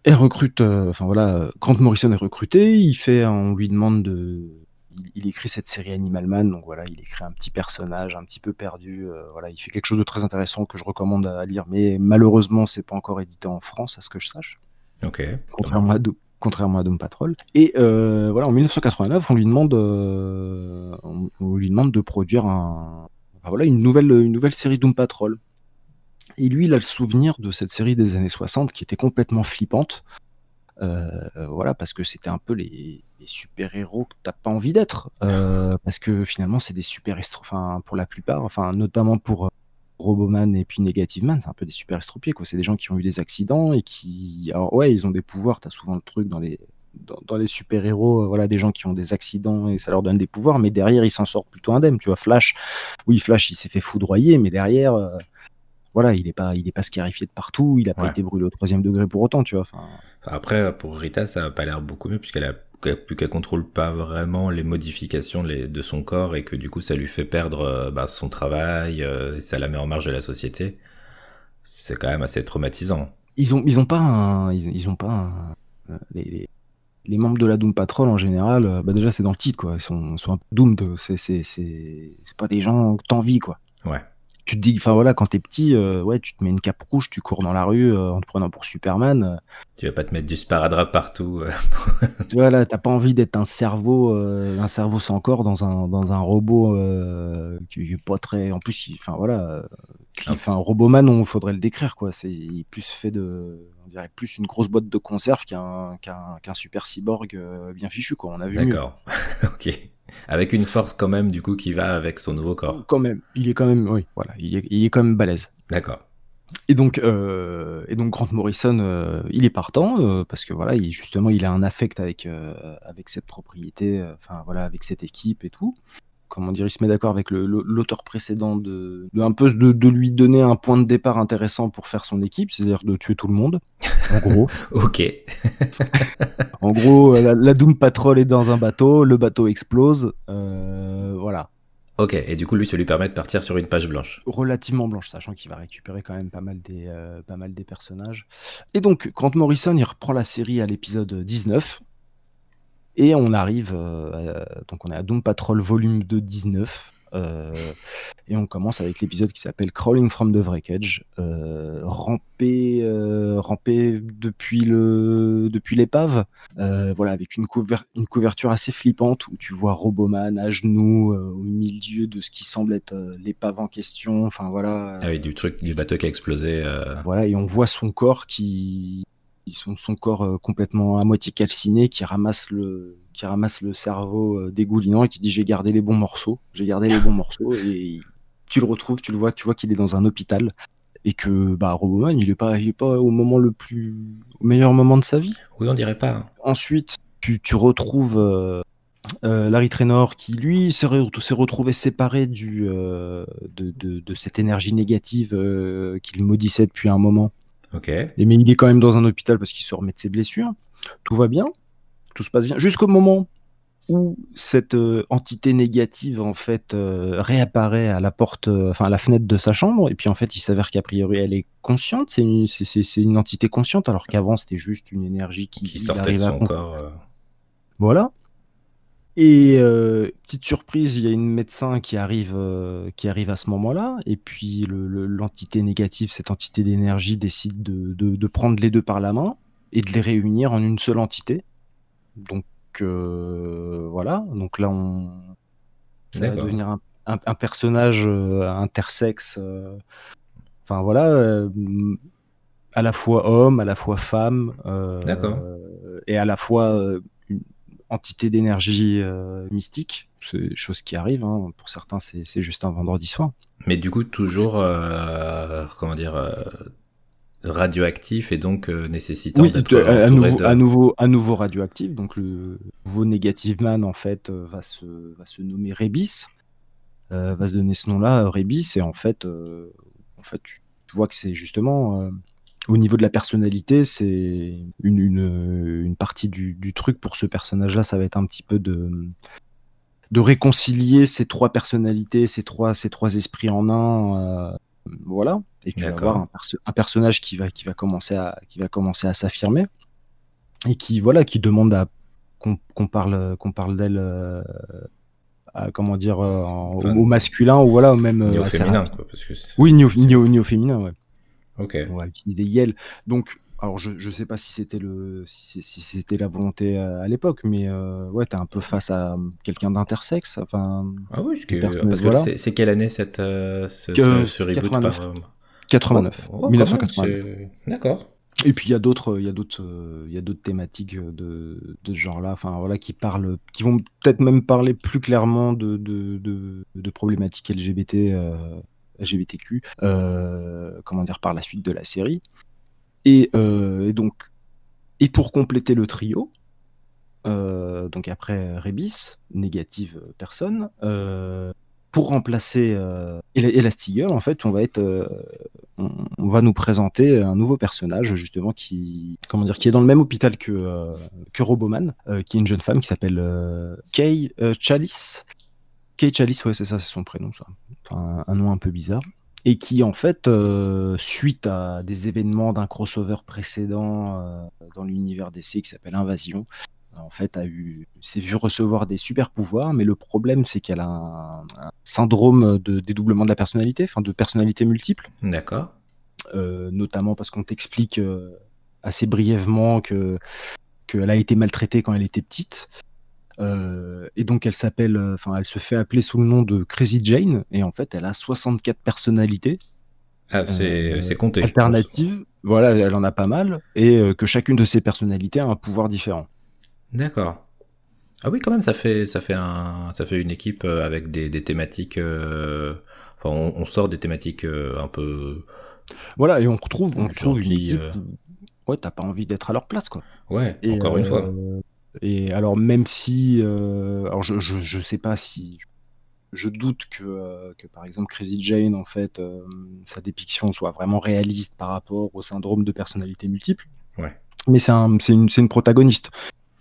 elle recrute, euh, enfin voilà, Grant Morrison est recruté, il fait, on lui demande de, il, écrit cette série Animal Man, donc voilà, il écrit un petit personnage un petit peu perdu, euh, voilà, il fait quelque chose de très intéressant que je recommande à, lire, mais malheureusement c'est pas encore édité en France, à ce que je sache. Ok. Contrairement à, contrairement à Doom Patrol. Et euh, voilà, en 1989, on lui demande, on, lui demande de produire un, voilà, une nouvelle, une nouvelle série Doom Patrol. Et lui, il a le souvenir de cette série des années 60 qui était complètement flippante. Euh, voilà, parce que c'était un peu les, super-héros que t'as pas envie d'être. Euh, *laughs* parce que finalement, c'est des super enfin, pour la plupart, enfin, notamment pour euh, Roboman et puis Negative Man, c'est un peu des super estropiés, quoi. C'est des gens qui ont eu des accidents et qui. Alors, ouais, ils ont des pouvoirs, t'as souvent le truc dans les. Dans, les super-héros, voilà, des gens qui ont des accidents et ça leur donne des pouvoirs, mais derrière, ils s'en sortent plutôt indemnes. Tu vois, Flash, oui, Flash, il s'est fait foudroyer, mais derrière, voilà, il n'est pas, il est pas scarifié de partout, il n'a pas été brûlé au troisième degré pour autant, tu vois. Après, pour Rita, ça n'a pas l'air beaucoup mieux puisqu'elle a plus qu'elle contrôle pas vraiment les modifications de son corps et que du coup ça lui fait perdre euh, bah, son travail, euh, ça la met en marge de la société. C'est quand même assez traumatisant. Ils ont, ils ont pas un, ils, ont pas euh, les, les, membres de la Doom Patrol en général, bah déjà c'est dans le titre quoi, ils sont, sont un peu doomed, c'est, c'est, c'est, c'est pas des gens que t'envies quoi. Ouais tu te dis, enfin voilà, quand t'es petit, euh, ouais, tu te mets une cape rouge, tu cours dans la rue euh, en te prenant pour Superman. Euh. Tu vas pas te mettre du sparadrap partout. *laughs* voilà, t'as pas envie d'être un cerveau, un cerveau sans corps dans un dans un robot qui est pas très. En plus, enfin voilà, enfin Roboman, on faudrait le décrire quoi. C'est plus fait de, on dirait plus une grosse boîte de conserve qu'un qu'un super cyborg bien fichu quoi. On a vu. D'accord. *laughs* ok. Avec une force quand même, du coup, qui va avec son nouveau corps. Quand même, il est quand même, oui, voilà, il est, il est quand même balèze. D'accord. Et donc, euh, et donc Grant Morrison, euh, il est partant euh, parce que voilà, il, justement, il a un affect avec avec cette propriété, enfin voilà, avec cette équipe et tout comment dire, il se met d'accord avec l'auteur précédent de, un peu de, lui donner un point de départ intéressant pour faire son équipe, c'est-à-dire de tuer tout le monde. *laughs* En gros. ok. *laughs* en gros, la, Doom Patrol est dans un bateau, le bateau explose, euh, voilà. Ok, et du coup, lui, ça lui permet de partir sur une page blanche. Relativement blanche, sachant qu'il va récupérer quand même pas mal des, euh, pas mal des personnages. Et donc, Grant Morrison, il reprend la série à l'épisode 19, et on arrive, euh, donc on est à Doom Patrol volume 2 19. Euh, et on commence avec l'épisode qui s'appelle Crawling from the Wreckage, euh, ramper, ramper depuis le depuis l'épave, voilà avec une, une, couverture assez flippante où tu vois Roboman à genoux au milieu de ce qui semble être l'épave en question, enfin voilà. Ah du truc du bateau qui a explosé. Voilà et on voit son corps qui son, son corps euh, complètement à moitié calciné, qui ramasse le, qui ramasse le cerveau euh, dégoulinant et qui dit j'ai gardé les bons morceaux, j'ai gardé les bons *laughs* morceaux et tu le retrouves, tu le vois, tu vois qu'il est dans un hôpital et que bah Roboman il est pas, il est pas au moment le plus, au meilleur moment de sa vie. Oui, on dirait pas. Hein. Ensuite, tu, tu retrouves euh, Larry Traynor qui lui s'est retrouvé séparé du, de, de, de, cette énergie négative qu'il maudissait depuis un moment Ok. Et mais il est quand même dans un hôpital parce qu'il se remet de ses blessures. Tout va bien, tout se passe bien, jusqu'au moment où cette euh, entité négative en fait euh, réapparaît à la porte, euh, enfin à la fenêtre de sa chambre, et puis en fait il s'avère qu'a priori elle est consciente, c'est une, une, entité consciente, alors qu'avant c'était juste une énergie qui, qui sortait de son corps. Voilà. Et euh, petite surprise, il y a une médecin qui arrive, euh, qui arrive à ce moment-là, et puis l'entité négative, cette entité d'énergie, décide de, de, prendre les deux par la main et de les réunir en une seule entité. Donc euh, voilà, donc là on ça va devenir un, un, personnage intersexe. Enfin voilà, à la fois homme, à la fois femme, et à la fois entité d'énergie euh, mystique. C'est chose qui arrive. Hein. Pour certains, c'est juste un vendredi soir. Mais du coup, toujours, euh, comment dire, euh, radioactif et donc nécessitant Oui, d'être à, nouveau, de... à nouveau, à nouveau radioactif. Donc le nouveau Negative Man en fait va se, va se nommer Rebis, va se donner ce nom-là, Rebis, et en fait, en fait, tu, tu vois que c'est justement au niveau de la personnalité, c'est une, une, une partie du, du truc pour ce personnage-là, ça va être un petit peu de de réconcilier ces trois personnalités, ces trois, ces trois esprits en un, euh, voilà. Et D'accord. avoir un, perso- un personnage qui va, qui va commencer à, qui va commencer à s'affirmer et qui, voilà, qui demande à qu'on parle, qu'on parle d'elle, euh, à, comment dire, euh, en- au, Enfin, au masculin ou voilà, même au féminin, quoi, parce que Oui, ni au, ni au- ni au féminin, ouais. Ok. On va utiliser Yel. Donc, alors je, je sais pas si c'était le, si, si c'était la volonté euh, à l'époque, mais euh, ouais, t'es un peu face à euh, quelqu'un d'intersexe. Enfin, Ah oui, parce que voilà. c'est c'est quelle année cette, euh, ce, Que- ce- ce reboot 89. par... euh, 89, Oh, oh, quand 1989. même, c'est- D'accord. Et puis il y a d'autres, il y a d'autres, euh, il y a d'autres thématiques de, de ce genre-là, enfin voilà, qui parlent, qui vont peut-être même parler plus clairement de, de, de, de problématiques LGBT, euh, LGBTQ, euh, comment dire, par la suite de la série. Et, euh, donc, et pour compléter le trio, euh, donc après Rebis, négative personne, pour remplacer euh, Ela- Elastigirl, en fait, on va être, on, va nous présenter un nouveau personnage justement qui, comment dire, qui est dans le même hôpital que que Roboman, qui est une jeune femme qui s'appelle Kay Chalice. Kay Chalice, ouais, c'est ça, c'est son prénom, ça. Enfin, un, nom un peu bizarre. Et qui, en fait, euh, suite à des événements d'un crossover précédent euh, dans l'univers DC qui s'appelle Invasion, en fait, a eu, s'est vu recevoir des super pouvoirs, mais le problème, c'est qu'elle a un, un syndrome de dédoublement de la personnalité, enfin de personnalité multiple, D'accord. euh, notamment parce qu'on t'explique assez brièvement que qu'elle a été maltraitée quand elle était petite. Euh, et donc elle s'appelle, euh, enfin elle se fait appeler sous le nom de Crazy Jane, et en fait elle a 64 personnalités Ah, c'est Euh, compté. alternatives. Voilà, elle en a pas mal, et que chacune de ces personnalités a un pouvoir différent. D'accord. Ah oui, quand même, ça fait, ça fait, un, ça fait une équipe avec des, des thématiques. euh, Enfin, on, on sort des thématiques euh, un peu. Voilà, et on retrouve, on retrouve une équipe euh. ouais, t'as pas envie d'être à leur place, quoi. Ouais, Et, encore une fois. Et alors, même si. euh, alors, je, je, je sais pas si. Je doute que, euh, que par exemple, Crazy Jane, en fait, euh, sa dépiction soit vraiment réaliste par rapport au syndrome de personnalité multiple. Ouais. Mais c'est un, c'est une, c'est une protagoniste.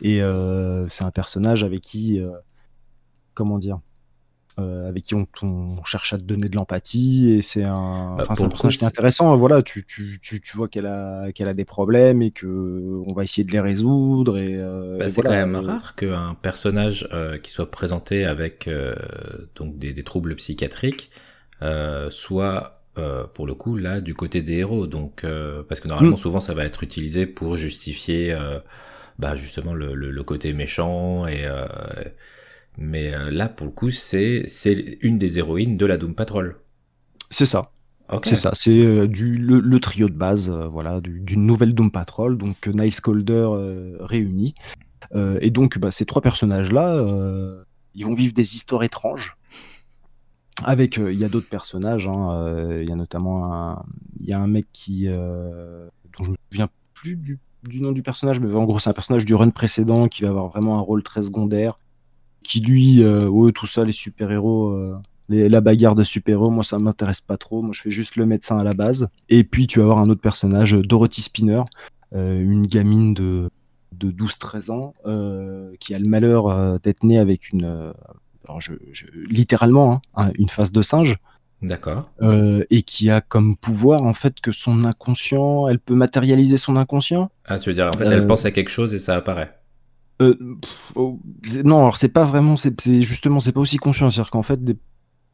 Et euh, c'est un personnage avec qui. euh, comment dire euh, avec qui on, on cherche à te donner de l'empathie et c'est un, Bah, enfin, un personnage qui est intéressant. Voilà, tu, tu, tu, tu vois qu'elle a, qu'elle a des problèmes et que on va essayer de les résoudre. Et, euh, Bah, et c'est voilà, quand même euh, rare qu'un personnage euh, qui soit présenté avec donc des, des troubles psychiatriques soit pour le coup là du côté des héros. Donc parce que normalement Mm. souvent ça va être utilisé pour justifier bah, justement le, le, le côté méchant et mais euh, là pour le coup c'est c'est une des héroïnes de la Doom Patrol. C'est ça, c'est ça, c'est euh, du le, le trio de base, euh, voilà, du- d'une nouvelle Doom Patrol, donc Niles Calder. Euh, et donc, bah, ces trois personnages-là, ils vont vivre des histoires étranges. Avec, il y a d'autres personnages, hein, il y a notamment un, il y a un mec qui, dont je me souviens plus du, du nom du personnage, mais en gros, c'est un personnage du run précédent qui va avoir vraiment un rôle très secondaire, qui lui, euh, ouais, tout ça, les super-héros, euh, la bagarre de super-héros, moi, ça m'intéresse pas trop. Moi, je fais juste le médecin à la base. Et puis, tu vas avoir un autre personnage, Dorothy Spinner, euh, une gamine de, de 12-13 ans, euh, qui a le malheur euh, d'être née avec une. euh, alors je, je- littéralement, hein, un- une face de singe, D'accord. euh, et qui a comme pouvoir, en fait, que son inconscient, elle peut matérialiser son inconscient. Ah tu veux dire en fait Euh, elle pense à quelque chose et ça apparaît. Euh, pff, oh, non, alors c'est pas vraiment, c'est justement, c'est pas aussi conscient. C'est-à-dire qu'en fait, des,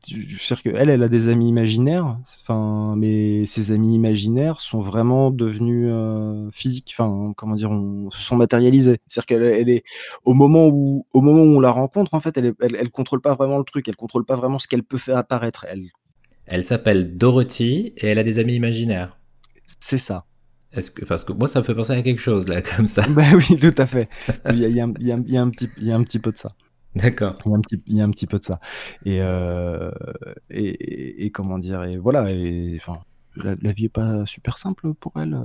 c'est-à-dire qu'elle, elle a des amis imaginaires, enfin, mais ces amis imaginaires sont vraiment devenus euh, physiques, enfin, comment dire, on, se sont matérialisés. C'est-à-dire qu'elle elle est au moment où, au moment où on la rencontre, en fait, elle, est- elle, elle contrôle pas vraiment le truc, elle contrôle pas vraiment ce qu'elle peut faire apparaître. Elle, Elle s'appelle Dorothy et elle a des amis imaginaires. c'est ça. Est-ce que parce que moi ça me fait penser à quelque chose là *laughs* comme ça. Ben oui, tout à fait. Il y a, il y a un- il y a petit, il y a un petit peu de ça. D'accord. Il y a un petit, il y a un petit peu de ça. Et, euh, et, et- et comment dire, et voilà, et enfin, la, vie est pas super simple pour elle.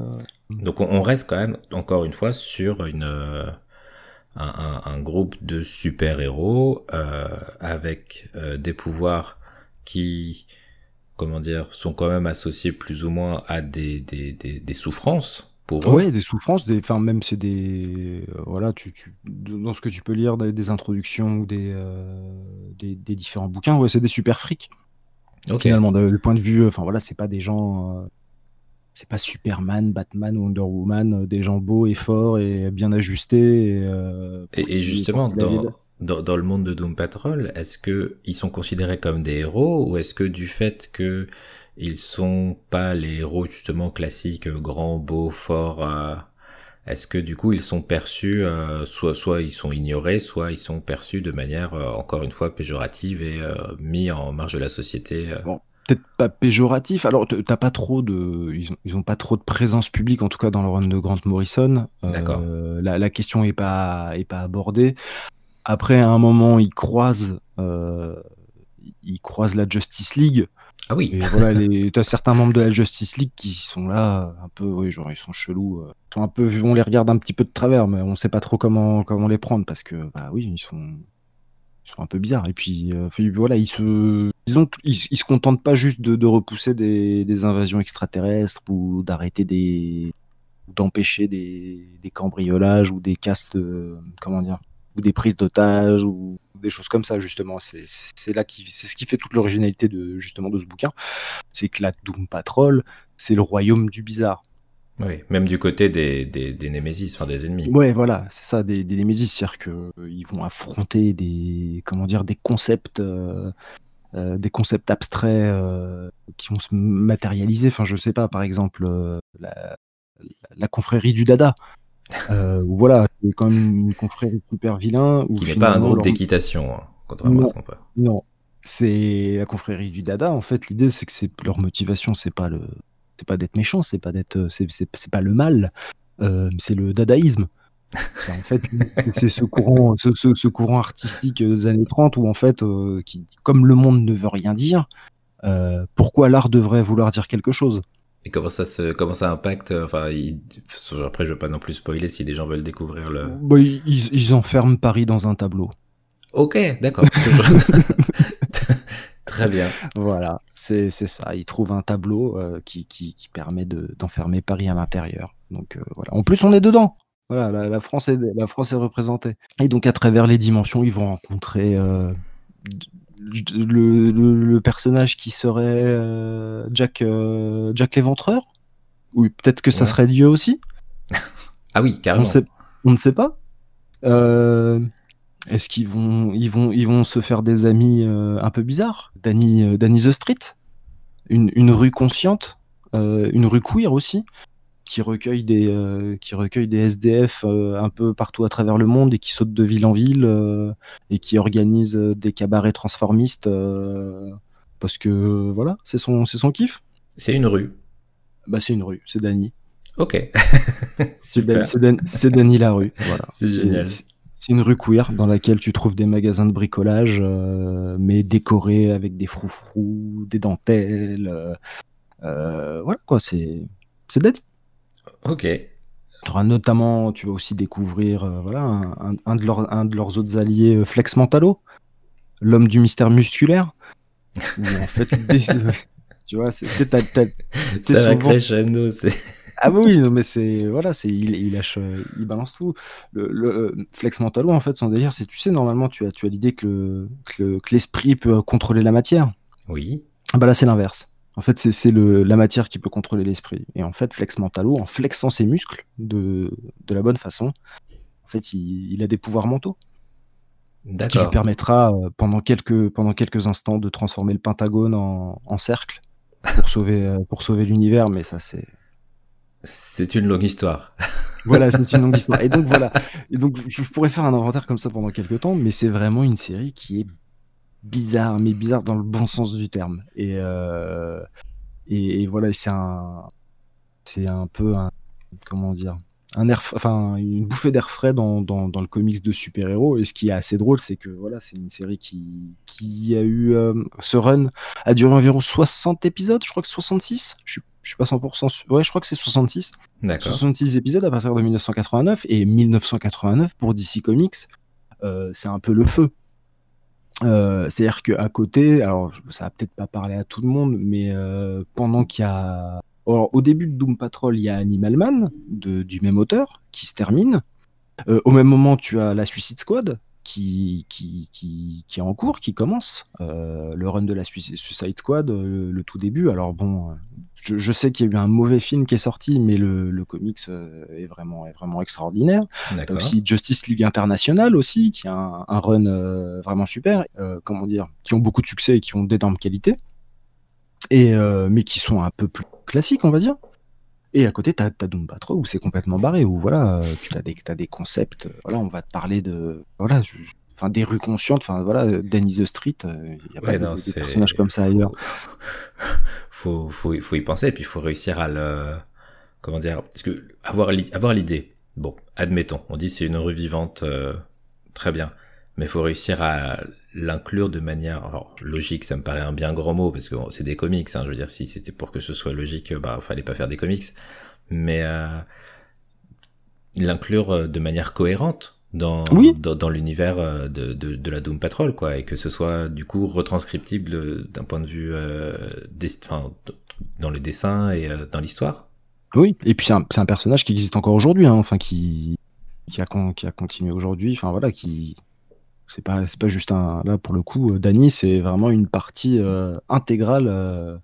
Donc on, reste quand même, encore une fois, sur une, un, groupe de super-héros avec des pouvoirs qui, comment dire, sont quand même associés plus ou moins à des, des, des, souffrances pour eux. Ouais, des souffrances, des, enfin même c'est des, euh, voilà, tu, tu, dans ce que tu peux lire des, introductions ou des, euh, des, des, différents bouquins, ouais, c'est des super frics. Finalement, le point de vue, enfin voilà, c'est pas des gens, euh, c'est pas Superman, Batman, Wonder Woman, des gens beaux et forts et bien ajustés. Et, et, et justement, dans, dans, le monde de Doom Patrol, est-ce que ils sont considérés comme des héros ou est-ce que du fait que ils sont pas les héros justement classiques, grands, beaux, forts, euh, est-ce que du coup ils sont perçus, euh, soit soit ils sont ignorés, soit ils sont perçus de manière euh, encore une fois péjorative et mis en marge de la société bon. Peut-être pas péjoratif. Alors, t'as pas trop de, ils ont, ils ont, pas trop de présence publique, en tout cas dans le run de Grant Morrison. D'accord. La, la, question est pas, est pas abordée. Après, à un moment, ils croisent, euh, ils croisent la Justice League. Ah oui. Et voilà, les... *laughs* as certains membres de la Justice League qui sont là, un peu, oui, genre ils sont chelous, euh, sont un peu, on les regarde un petit peu de travers, mais on sait pas trop comment comment les prendre parce que, bah oui, ils sont, ils sont un peu bizarres. Et puis, euh, voilà, ils se, ils, ont, ils, se contentent pas juste de, de repousser des, des, invasions extraterrestres ou d'arrêter des, d'empêcher des, des cambriolages ou des casses de, comment dire, ou des prises d'otages ou des choses comme ça justement. C'est là qui c'est ce qui fait toute l'originalité de justement de ce bouquin, c'est que la Doom Patrol, c'est le royaume du bizarre. Oui, même du côté des, des, des Némésis, enfin des ennemis. Ouais, voilà, c'est ça, des, des Némésis, c'est-à-dire qu'ils euh, vont affronter des, comment dire, des concepts, euh, euh, des concepts abstraits qui vont se matérialiser. Enfin, je sais pas, par exemple, la, la confrérie du Dada. Euh, voilà, c'est quand même une confrérie super vilain. Qui n'est pas un groupe d'équitation, hein, contrairement à ce qu'on peut. Non, c'est la confrérie du Dada. En fait, l'idée c'est que c'est leur motivation, c'est pas le, c'est pas d'être méchant, c'est pas d'être, c'est pas le mal, euh, c'est le dadaïsme. En fait, c'est ce courant, ce, ce, courant artistique des années 30 où en fait, euh, qui, comme le monde ne veut rien dire, euh, pourquoi l'art devrait vouloir dire quelque chose? Et comment ça, se, comment ça impacte euh, Enfin, après, je veux pas non plus spoiler si des gens veulent découvrir le. Bah, ils, enferment Paris dans un tableau. Ok, d'accord. *laughs* *laughs* Très bien. Voilà, c'est ça. Ils trouvent un tableau euh, qui, qui, qui, permet d'enfermer Paris à l'intérieur. Donc euh, voilà. En plus, on est dedans. Voilà, la, France est, la France est représentée. Et donc, à travers les dimensions, ils vont rencontrer le, personnage qui serait euh, Jack, euh, Jack l'éventreur? Oui, peut-être que ça serait Dieu aussi? *laughs* ah oui, carrément. On, ne sait pas. Euh, est-ce qu'ils vont, ils vont, ils vont se faire des amis un peu bizarres? Danny, Danny the Street? Une, une rue consciente? Une rue queer aussi? Qui recueille des, euh, qui recueille des SDF euh, un peu partout à travers le monde et qui saute de ville en ville euh, et qui organise des cabarets transformistes parce que voilà, c'est son, c'est son kiff. C'est une rue. Bah, c'est une rue, c'est Dany. Ok. *laughs* c'est Dany la rue. Voilà. *laughs* C'est génial. C'est une rue queer dans laquelle tu trouves des magasins de bricolage, mais décorés avec des froufrous, des dentelles. voilà quoi, c'est c'est Dany. Ok. Tu auras notamment, tu vas aussi découvrir euh, voilà, un, de leurs, un de leurs autres alliés, euh, Flex Mentalo, l'homme du mystère musculaire. en fait, *laughs* tu vois, c'est souvent... crescendo, c'est. Ah oui, non, mais c'est voilà, c'est il, il, lâche, euh, il balance tout. Le, Flex Mentalo, en fait, son délire, c'est tu sais, normalement, tu as, tu as l'idée que, que, l'esprit peut contrôler la matière. Oui. Ah bah là, c'est l'inverse. En fait, c'est la matière qui peut contrôler l'esprit. Et en fait, Flex Mentalo, en flexant ses muscles de, la bonne façon, en fait, il, a des pouvoirs mentaux. Ce qui lui permettra euh, pendant, quelques, pendant quelques instants de transformer le Pentagone en, cercle pour *laughs* sauver, euh, pour sauver l'univers, mais ça c'est. C'est une longue histoire. *laughs* voilà, c'est une longue histoire. Et donc voilà. Et donc je pourrais faire un inventaire comme ça pendant quelques temps, mais c'est vraiment une série qui est bizarre, mais bizarre dans le bon sens du terme. Et, euh, et, voilà, c'est un, c'est un peu un, comment dire, un air, enfin une bouffée d'air frais dans, dans, dans, le comics de super-héros. Et ce qui est assez drôle, c'est que voilà, c'est une série qui, qui a eu euh, ce run a duré environ 60 épisodes, je crois que 66. Je suis, Je suis pas 100% sûr. Ouais, je crois que c'est 66. D'accord. 66 épisodes à partir de 1989 et 1989 pour DC Comics, euh, c'est un peu le feu. Euh, C'est-à-dire qu'à côté, alors ça va peut-être pas parler à tout le monde, mais euh, pendant qu'il y a. Alors, au début de Doom Patrol, il y a Animal Man de, du même auteur qui se termine. Euh, au même moment, tu as la Suicide Squad qui, qui, qui, qui est en cours, qui commence. Euh, le run de la Suicide Squad, euh, le, le tout début. Alors bon, euh, je, je sais qu'il y a eu un mauvais film qui est sorti, mais le, le comics est, vraiment, est vraiment extraordinaire. T'as aussi Justice League International aussi, qui a un, un run euh, vraiment super. euh, comment dire, qui ont beaucoup de succès et qui ont d'énormes qualités. Et mais qui sont un peu plus classiques, on va dire. Et à côté, t'as as Doom Patrol où c'est complètement barré, où voilà, euh, tu as des, concepts. euh, Voilà, on va te parler de, voilà, je- enfin des rues conscientes. Enfin voilà, euh, Danny the Street, il y a pas de- des personnages comme ça ailleurs. *laughs* faut, faut, faut y penser, et puis il faut réussir à le. Comment dire Parce que avoir, l'i- avoir l'idée, bon, admettons, on dit c'est une rue vivante, euh, très bien, mais il faut réussir à l'inclure de manière. Alors, logique, ça me paraît un bien grand mot, parce que bon, c'est des comics, hein, je veux dire, si c'était pour que ce soit logique, bah, fallait pas faire des comics, mais euh, l'inclure euh, de manière cohérente dans, Oui. dans, dans l'univers euh, de, de, de la Doom Patrol, quoi, et que ce soit du coup retranscriptible d'un point de vue euh, des, enfin, dans le dessin et euh, dans l'histoire. Oui, et puis c'est un, c'est un personnage qui existe encore aujourd'hui, hein, enfin qui, qui, a, con- qui a continué aujourd'hui, enfin voilà, qui c'est pas c'est pas juste un là pour le coup, euh, Danny c'est vraiment une partie euh, intégrale euh,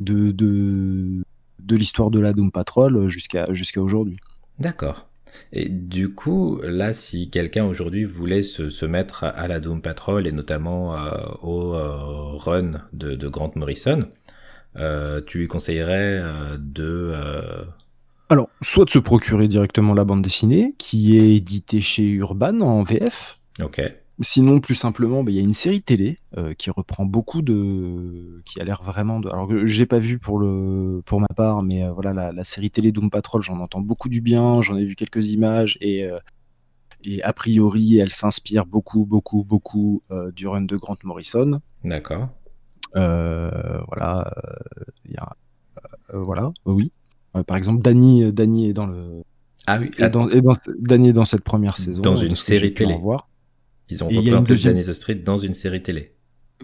de de, de l'histoire de la Doom Patrol jusqu'à jusqu'à aujourd'hui. D'accord. Et du coup, là, si quelqu'un aujourd'hui voulait se, se mettre à- la Doom Patrol et notamment euh, au run de, de Grant Morrison, tu lui conseillerais de... Alors, soit de se procurer directement la bande dessinée qui est éditée chez Urban en VF, Ok, Sinon, plus simplement, bah, il y a une série télé euh, qui reprend beaucoup de, qui a l'air vraiment de. Alors que j'ai pas vu pour le, pour ma part, mais euh, voilà, la, la série télé Doom Patrol, j'en entends beaucoup du bien, j'en ai vu quelques images et euh, et a priori, elle s'inspire beaucoup, beaucoup, beaucoup du run de Grant Morrison. d'accord. Voilà, il y a, voilà, oui. Par exemple, Danny, Danny est dans le, Ah oui, est dans, est dans, Danny est dans cette première saison. Dans une série télé. voir? Ils ont représenté deuxième- Danny the Street dans une série télé.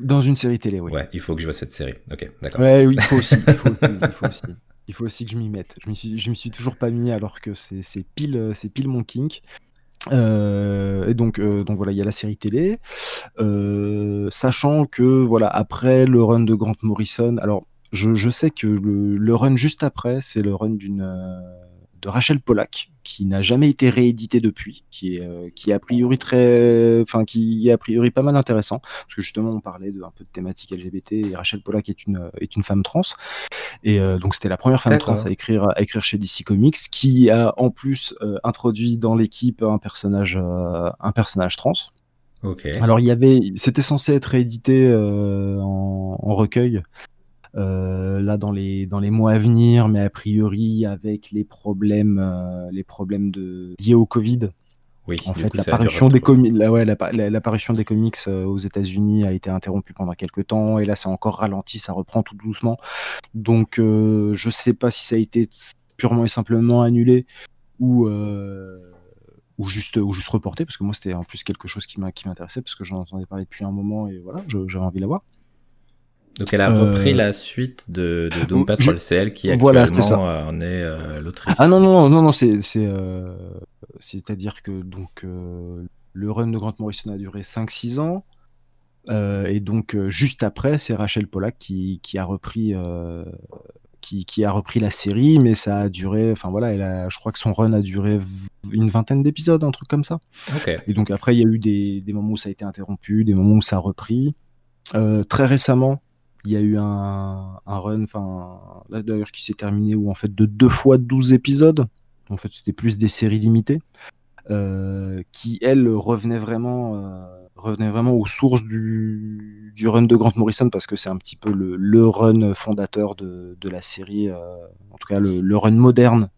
Dans une série télé, oui. Ouais, il faut que je vois cette série. Ok, d'accord. Ouais, oui, il faut aussi. Il faut, *laughs* il faut aussi. Il faut aussi que je m'y mette. Je m'y suis, je m'y suis toujours pas mis alors que c'est c'est pile, c'est pile mon kink. Euh, et donc, euh, donc voilà, il y a la série télé. Euh, sachant que voilà, après le run de Grant Morrison, alors je, je sais que le, le run juste après, c'est le run d'une de Rachel Pollack qui n'a jamais été réédité depuis, qui est, euh, qui est a priori très, enfin qui est a priori pas mal intéressant parce que justement on parlait de un peu de thématique LGBT et Rachel Pollack est une est une femme trans et euh, donc c'était la première femme trans à écrire à écrire chez DC Comics qui a en plus euh, introduit dans l'équipe un personnage euh, un personnage trans. Ok. Alors il y avait, c'était censé être édité euh, en, en recueil euh, là dans les dans les mois à venir, mais a priori avec les problèmes euh, les problèmes de liés au Covid, Oui, en fait l'apparition des ouais, l'appa- la- l'apparition des comics euh, aux États-Unis a été interrompue pendant quelques temps et là c'est encore ralenti, ça reprend tout doucement. Donc euh, je sais pas si ça a été purement et simplement annulé ou euh, ou juste ou juste reporté parce que moi c'était en plus quelque chose qui m'intéressait parce que j'en entendais parler depuis un moment et voilà j'avais envie de la voir Donc elle a Euh, repris la suite de, de Doom je- Patrol. C'est elle qui Voilà, actuellement c'est ça. euh, en est euh, l'autrice. ah non non non non c'est c'est euh, c'est-à-dire que donc euh, le run de Grant Morrison a duré 5-6 ans et donc juste après c'est Rachel Pollack qui, qui a repris qui, qui a repris la série mais ça a duré enfin voilà elle a, je crois que son run a duré une vingtaine d'épisodes un truc comme ça Ok. Et donc après, il y a eu des, des moments où ça a été interrompu, des moments où ça a repris. Très récemment, il y a eu un, un run, enfin là d'ailleurs qui s'est terminé où en fait de deux fois 12 épisodes, en fait c'était plus des séries limitées, euh, qui elles revenaient vraiment, euh, vraiment aux sources du, du run de Grant Morrison parce que c'est un petit peu le, le run fondateur de, de la série, euh, en tout cas le, le run moderne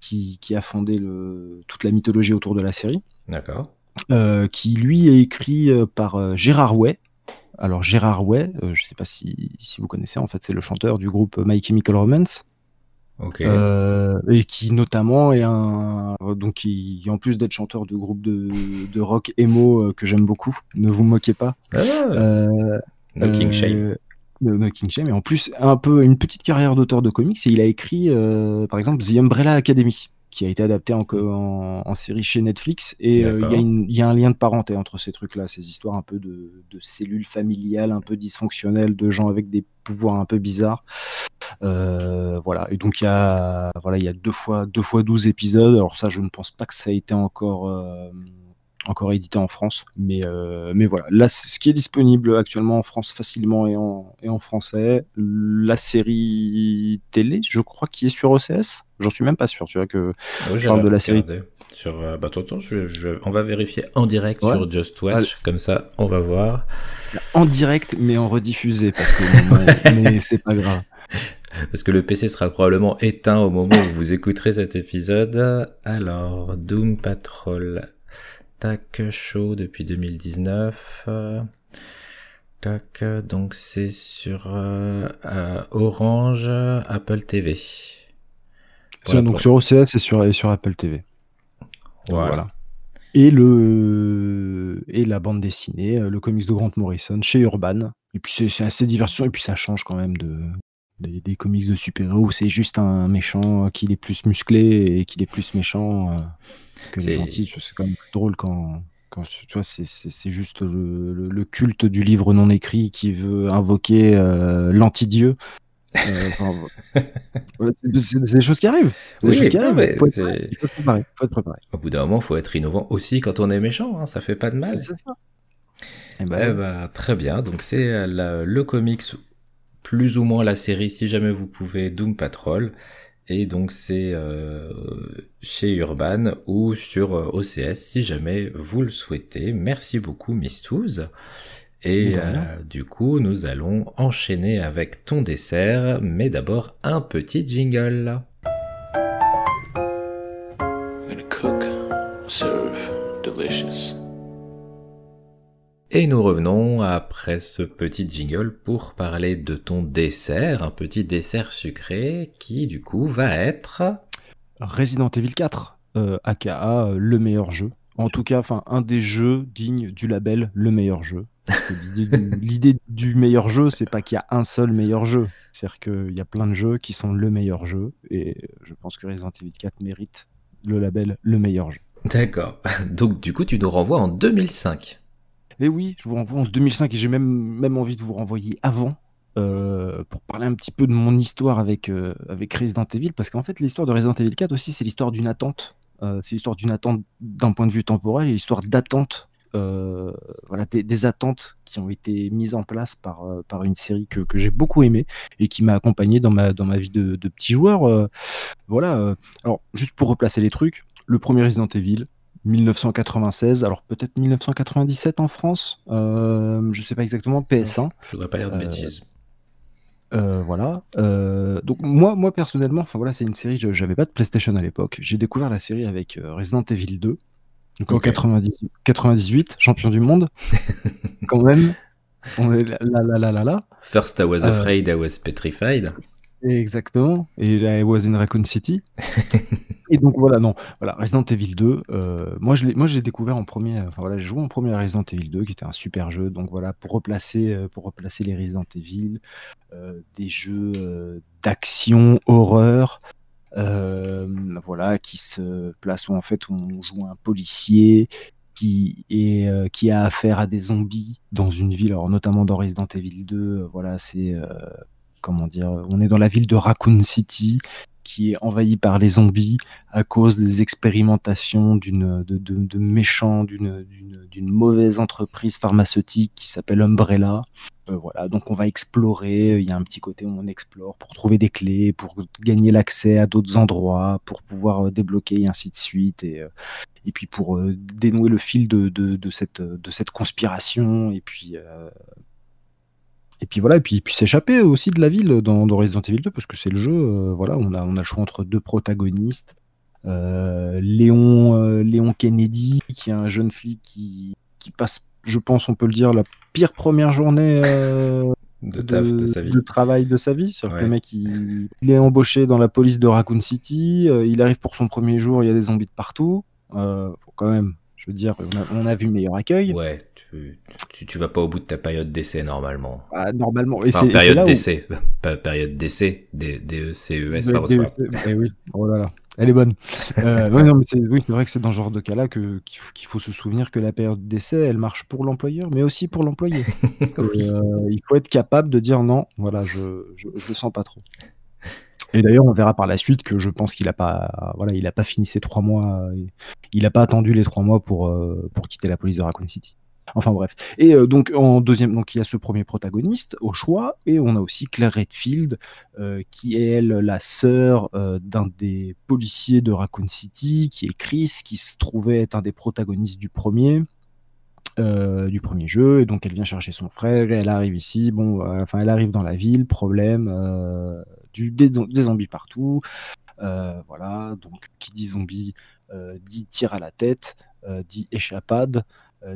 qui, qui a fondé le, toute la mythologie autour de la série. D'accord. qui lui est écrit par Gérard Way, Alors Gérard Way, je ne sais pas si, si, vous connaissez, en fait, c'est le chanteur du groupe My Chemical Romance. Euh, et qui notamment est un donc qui en plus d'être chanteur de groupe de, de rock emo euh, que j'aime beaucoup, ne vous moquez pas. Ah, euh, no King Shame. No King Shame et en plus un peu une petite carrière d'auteur de comics et il a écrit par exemple The Umbrella Academy qui a été adapté en, en, série chez Netflix. Et il y, a un lien de parenté entre ces trucs-là, ces histoires un peu de, de, cellules familiales un peu dysfonctionnelles, de gens avec des pouvoirs un peu bizarres. Euh, voilà. Et donc il y a voilà, il y a deux fois deux fois 12 épisodes. Alors ça, je ne pense pas que ça a été encore euh, encore édité en France, mais euh, mais voilà. Là, ce qui est disponible actuellement en France facilement et en et en français, la série télé, je crois, qui est sur OCS. J'en suis même pas sûr. Tu vois que je parle de la série. Sur, bah, attends, je, on va vérifier en direct sur Just Watch, comme ça on va voir. En direct, mais en rediffusé, parce que *laughs* mais c'est pas grave. Parce que le PC sera probablement éteint au moment où vous écouterez cet épisode. Alors, Doom Patrol. Tac, chaud depuis 2019. Tac, donc c'est sur euh, Orange, Apple TV. donc sur OCS et sur, et sur Apple TV. Voilà. Et, le, et la bande dessinée, le comics de Grant Morrison chez Urban. Et puis c'est assez divertissant et puis ça change quand même de, des, comics de super-héros où c'est juste un méchant qui est plus musclé et qui est plus méchant euh, que les gentils. C'est quand même drôle quand, quand tu vois, c'est juste le, culte du livre non écrit qui veut invoquer euh, l'anti-dieu. Euh, *laughs* c'est des choses qui arrivent. il, faut être, préparé, Au bout d'un moment, il faut être innovant aussi quand on est méchant. Hein, ça fait pas de mal. C'est ça. Eh ben, eh ben, très bien. Donc c'est le comics plus ou moins la série si jamais vous pouvez Doom Patrol. Et donc c'est euh, chez Urban ou sur euh, OCS si jamais vous le souhaitez. Merci beaucoup Mistouze. Et euh, du coup nous allons enchaîner avec ton dessert, mais d'abord un petit jingle. cook, serve, delicious. Et nous revenons après ce petit jingle pour parler de ton dessert, un petit dessert sucré qui du coup va être Resident Evil 4, euh, aka euh, le meilleur jeu. En tout cas, enfin un des jeux dignes du label le meilleur jeu. *laughs* L'idée du, meilleur jeu, c'est pas qu'il y a un seul meilleur jeu. C'est-à-dire qu'il y a plein de jeux qui sont le meilleur jeu, et je pense que Resident Evil 4 mérite le label le meilleur jeu. D'accord. *laughs* Donc du coup, tu nous renvoies en 2005. Et oui, je vous renvoie en 2005 et j'ai même, même envie de vous renvoyer avant euh, pour parler un petit peu de mon histoire avec, euh, avec Resident Evil, parce qu'en fait, l'histoire de Resident Evil 4 aussi, c'est l'histoire d'une attente. Euh, c'est l'histoire d'une attente d'un point de vue temporel et l'histoire d'attente, voilà, des, attentes qui ont été mises en place par, par une série que, que j'ai beaucoup aimée et qui m'a accompagné dans ma, dans ma vie de, de petit joueur. voilà. alors, juste pour replacer les trucs, le premier Resident Evil, 1996, alors peut-être 1997 en France, euh, je ne sais pas exactement, PS1. Je voudrais pas dire de euh, bêtises. Euh, voilà. donc moi, moi personnellement, enfin voilà, c'est une série. Je n'avais pas de PlayStation à l'époque. J'ai découvert la série avec Resident Evil 2, donc en 98, champion du monde, *laughs* quand même. On est là, là, là, là, là. First I was afraid, I was petrified. Exactement. Et là, I was in Raccoon City. *laughs* et donc voilà, non, voilà, Resident Evil 2. Euh, moi, je l'ai, moi, j'ai découvert en premier. Enfin voilà, j'ai joué en premier à Resident Evil 2, qui était un super jeu. Donc voilà, pour replacer, euh, pour replacer les Resident Evil, euh, des jeux d'action, horreur. voilà, qui se placent où en fait on joue un policier qui est qui a affaire à des zombies dans une ville, alors notamment dans Resident Evil 2. voilà, c'est comment dire, on est dans la ville de Raccoon City qui est envahie par les zombies à cause des expérimentations d'une de, méchants d'une mauvaise entreprise pharmaceutique qui s'appelle Umbrella. Euh, voilà, donc on va explorer. Il y a un petit côté où on explore pour trouver des clés, pour gagner l'accès à d'autres endroits, pour pouvoir euh, débloquer et ainsi de suite. Et, euh, et puis pour dénouer le fil de, de, cette, de cette conspiration et puis et puis voilà, et puis, puis s'échapper aussi de la ville dans, Resident Evil 2, parce que c'est le jeu, euh, voilà, on a, on a le choix entre deux protagonistes. Euh, Léon, euh, Léon Kennedy, qui est un jeune flic qui, qui passe, je pense, on peut le dire, la pire première journée *laughs* de, sa vie. de travail de sa vie. Le mec, il, est embauché dans la police de Raccoon City. il arrive pour son premier jour, il y a des zombies de partout. quand même, je veux dire, on a, vu meilleur accueil. Ouais, tu, tu, vas pas au bout de ta période d'essai normalement. Ah, normalement. Et c'est période d'essai, *laughs* pas période d'essai, D-E-C-E-S, oui, oh là là. Elle est bonne. euh, non, mais c'est oui, vrai que c'est dans ce genre de cas-là qu'il faut, se souvenir que la période d'essai, elle marche pour l'employeur, mais aussi pour l'employé. *laughs* Euh, il faut être capable de dire non, voilà, je, je, je le sens pas trop. Et d'ailleurs, on verra par la suite que je pense qu'il n'a pas, voilà, il a pas fini ses trois mois. Il n'a pas attendu les trois mois pour, euh, pour quitter la police de Raccoon City. Enfin bref. Et euh, donc en deuxième, donc il y a ce premier protagoniste au choix, et on a aussi Claire Redfield, euh, qui est elle la sœur d'un des policiers de Raccoon City, qui est Chris, qui se trouvait être un des protagonistes du premier. jeu et donc elle vient chercher son frère elle arrive ici bon enfin elle arrive dans la ville problème des, zombies partout. Euh, voilà, donc qui dit zombie euh, dit tir à la tête, euh, dit échappade,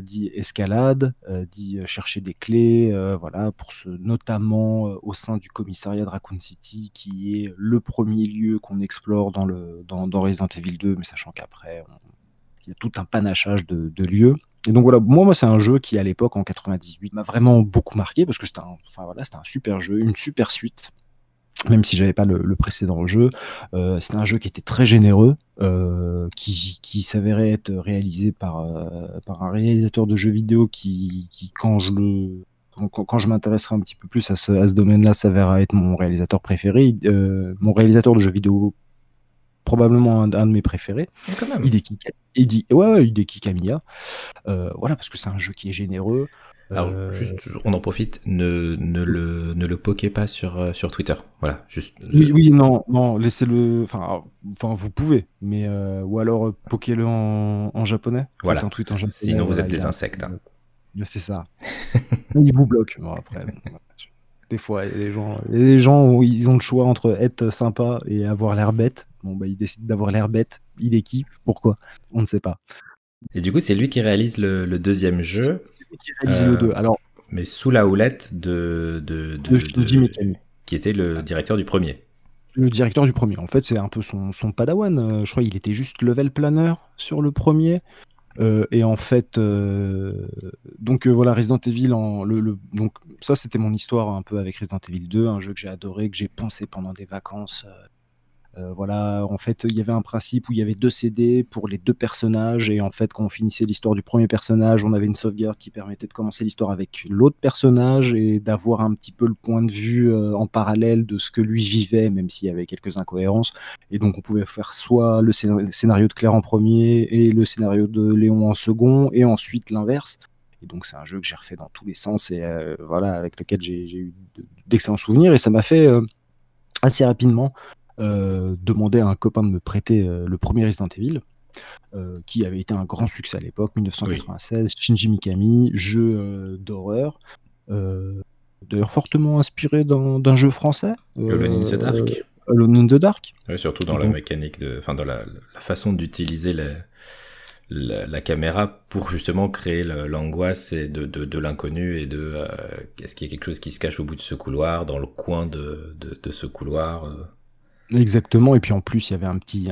dit escalade, dit chercher des clés, voilà, pour ce, notamment au sein du commissariat de Raccoon City, qui est le premier lieu qu'on explore dans, le, dans, Resident Evil 2, mais sachant qu'après, il y a tout un panachage de, lieux. Et donc voilà, moi, moi c'est un jeu qui à l'époque en 98 m'a vraiment beaucoup marqué parce que c'était un, enfin, voilà, un super jeu, une super suite même si j'avais pas le, précédent jeu. Euh, c'était un jeu qui était très généreux, euh, qui, qui s'avérait être réalisé par, euh, par un réalisateur de jeux vidéo qui, qui quand je le quand, je m'intéresserai un petit peu plus à ce, à ce domaine-là, s'avérera être mon réalisateur préféré, mon réalisateur de jeux vidéo probablement un, de mes préférés. Quand même. Hideki, Hideki, ouais, ouais, Hideki Kamiya. voilà, parce que c'est un jeu qui est généreux. Alors, euh, juste, on en profite, ne, ne, le, ne le poquez pas sur, euh, sur Twitter. Voilà, juste. Oui, oui, non, non, laissez-le. Enfin, enfin, vous pouvez, mais euh, ou alors poquez-le en, en, japonais. Voilà. Un tweet en japonais, Sinon, vous êtes des insectes. Hein. C'est ça. *laughs* Il vous bloque. Bon, après, des fois, les gens, les gens où ils ont le choix entre être sympa et avoir l'air bête. Bon, bah, ils décident d'avoir l'air bête. Il est qui? Pourquoi? On ne sait pas. Et du coup, c'est lui qui réalise le, le deuxième jeu qui le 2. Euh, Alors, mais sous la houlette de, de, de, qui était le directeur du premier. Le directeur du premier. En fait, c'est un peu son, son padawan. Euh, je crois qu'il était juste level planner sur le premier. Euh, et en fait, donc voilà, Resident Evil, en, le, donc ça c'était mon histoire un peu avec Resident Evil 2, un jeu que j'ai adoré, que j'ai pensé pendant des vacances euh, voilà, en fait, il y avait un principe où il y avait deux CD pour les deux personnages, et en fait, quand on finissait l'histoire du premier personnage, on avait une sauvegarde qui permettait de commencer l'histoire avec l'autre personnage et d'avoir un petit peu le point de vue euh, en parallèle de ce que lui vivait, même s'il y avait quelques incohérences. Et donc, on pouvait faire soit le scénario de Claire en premier et le scénario de Léon en second, et ensuite l'inverse. Et donc, c'est un jeu que j'ai refait dans tous les sens et euh, voilà, avec lequel j'ai eu d'excellents souvenirs, et ça m'a fait assez rapidement demander à un copain de me prêter euh, le premier Resident Evil. Euh, qui avait été un grand succès à l'époque, 1996, Shinji Mikami, jeu d'horreur, d'ailleurs fortement inspiré d'un jeu français. Alone in the Dark. Alone in the Dark. surtout dans la mécanique, de, enfin dans la, façon d'utiliser la, la, caméra pour justement créer l'angoisse et de, de, l'inconnu et de est-ce qu'il y a quelque chose qui se cache au bout de ce couloir, dans le coin de, de ce couloir. Exactement, et puis en plus, il y avait un petit.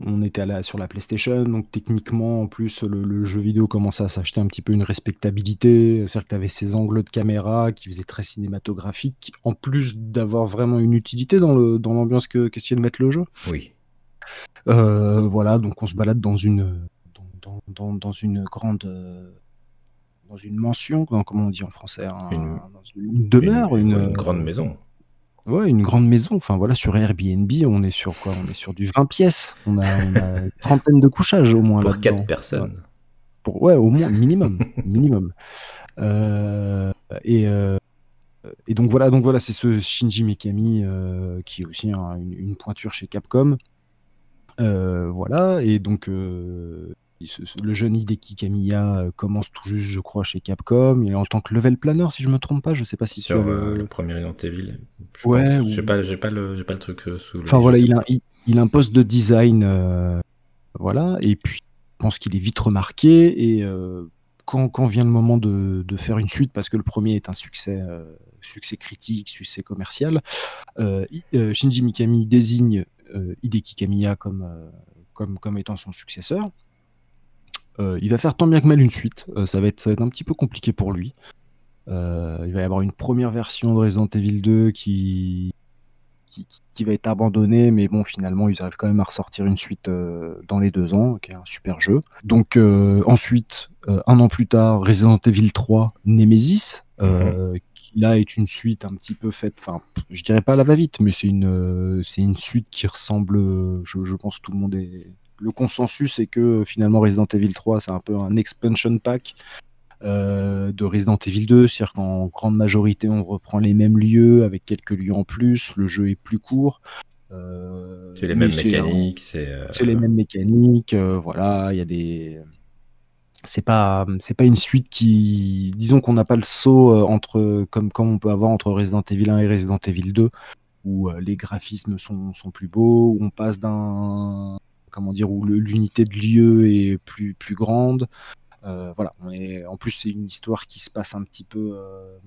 on était à sur la PlayStation, donc techniquement, en plus, le, jeu vidéo commençait à s'acheter un petit peu une respectabilité. C'est-à-dire que tu avais ces angles de caméra qui faisaient très cinématographique, en plus d'avoir vraiment une utilité dans l'ambiance dans que qu'essayait de mettre le jeu. Oui. Euh, voilà, donc on se balade dans une, dans, dans, dans une grande. Dans une mention, comment on dit en français une, une, demeure, une, une grande maison. Ouais, une grande maison. Enfin voilà, sur Airbnb, on est sur quoi? On est sur du 20 pièces. On a, une *laughs* trentaine de couchages au moins. Pour 4 personnes. Pour, ouais, au moins, minimum. *laughs* minimum. Euh, et, euh, et donc voilà, donc voilà, c'est ce Shinji Mikami euh, qui est aussi une, une, pointure chez Capcom. voilà, et donc le jeune Hideki Kamiya euh, commence tout juste, je crois, chez Capcom. Il est en tant que level planner, si je me trompe pas. Je sais pas si sur le... le... premier Resident Evil. Je ouais. J'ai pas, pas le, pas le truc euh, sous. Enfin voilà, il a, il, a, un poste de design, euh, voilà. Et puis, je pense qu'il est vite remarqué et quand, quand vient le moment de, de, faire une suite, parce que le premier est un succès, succès critique, succès commercial, Shinji Mikami désigne Hideki Kamiya comme, comme, comme étant son successeur. Il va faire tant bien que mal une suite. ça, va être, ça va être un petit peu compliqué pour lui. Euh, il va y avoir une première version de Resident Evil 2 qui, qui, va être abandonnée, mais bon, finalement, ils arrivent quand même à ressortir une suite euh, dans les deux ans, qui est un super jeu. Donc, euh, ensuite, un an plus tard, Resident Evil 3 Nemesis, mhm. qui là est une suite un petit peu faite, enfin, je dirais pas à la va-vite, mais c'est une, c'est une suite qui ressemble, je, je pense que tout le monde est. Le consensus est que finalement Resident Evil 3 c'est un peu un expansion pack euh, de Resident Evil 2, c'est-à-dire qu'en grande majorité on reprend les mêmes lieux avec quelques lieux en plus, le jeu est plus court. Euh, c'est les mêmes mécaniques, c'est euh, les mêmes mécaniques, voilà, il y a des c'est pas c'est pas une suite qui disons qu'on n'a pas le saut entre comme comme on peut avoir entre Resident Evil 1 et Resident Evil 2 où les graphismes sont, sont plus beaux, où on passe d'un comment dire où l'unité de lieu est plus plus grande, euh, voilà. en plus, c'est une histoire qui se passe un petit peu. Euh,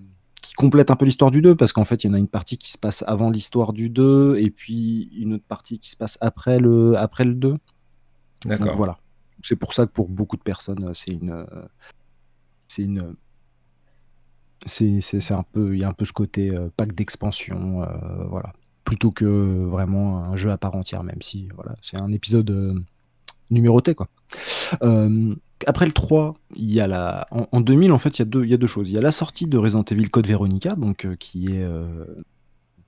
qui complète un peu l'histoire du 2, parce qu'en fait, il y en a une partie qui se passe avant l'histoire du 2, et puis une autre partie qui se passe après le, après le 2. D'accord. Voilà. C'est pour ça que pour beaucoup de personnes, c'est une. C'est une. C'est un peu. Il y a un peu ce côté euh, pack d'expansion. voilà. Plutôt que vraiment un jeu à part entière, même si voilà, c'est un épisode numéroté, quoi. Euh, après le 3, il y a la... en, 2000, en fait, il y, a deux, il y a deux choses. Il y a la sortie de Resident Evil Code Veronica, donc, euh, qui, est, euh,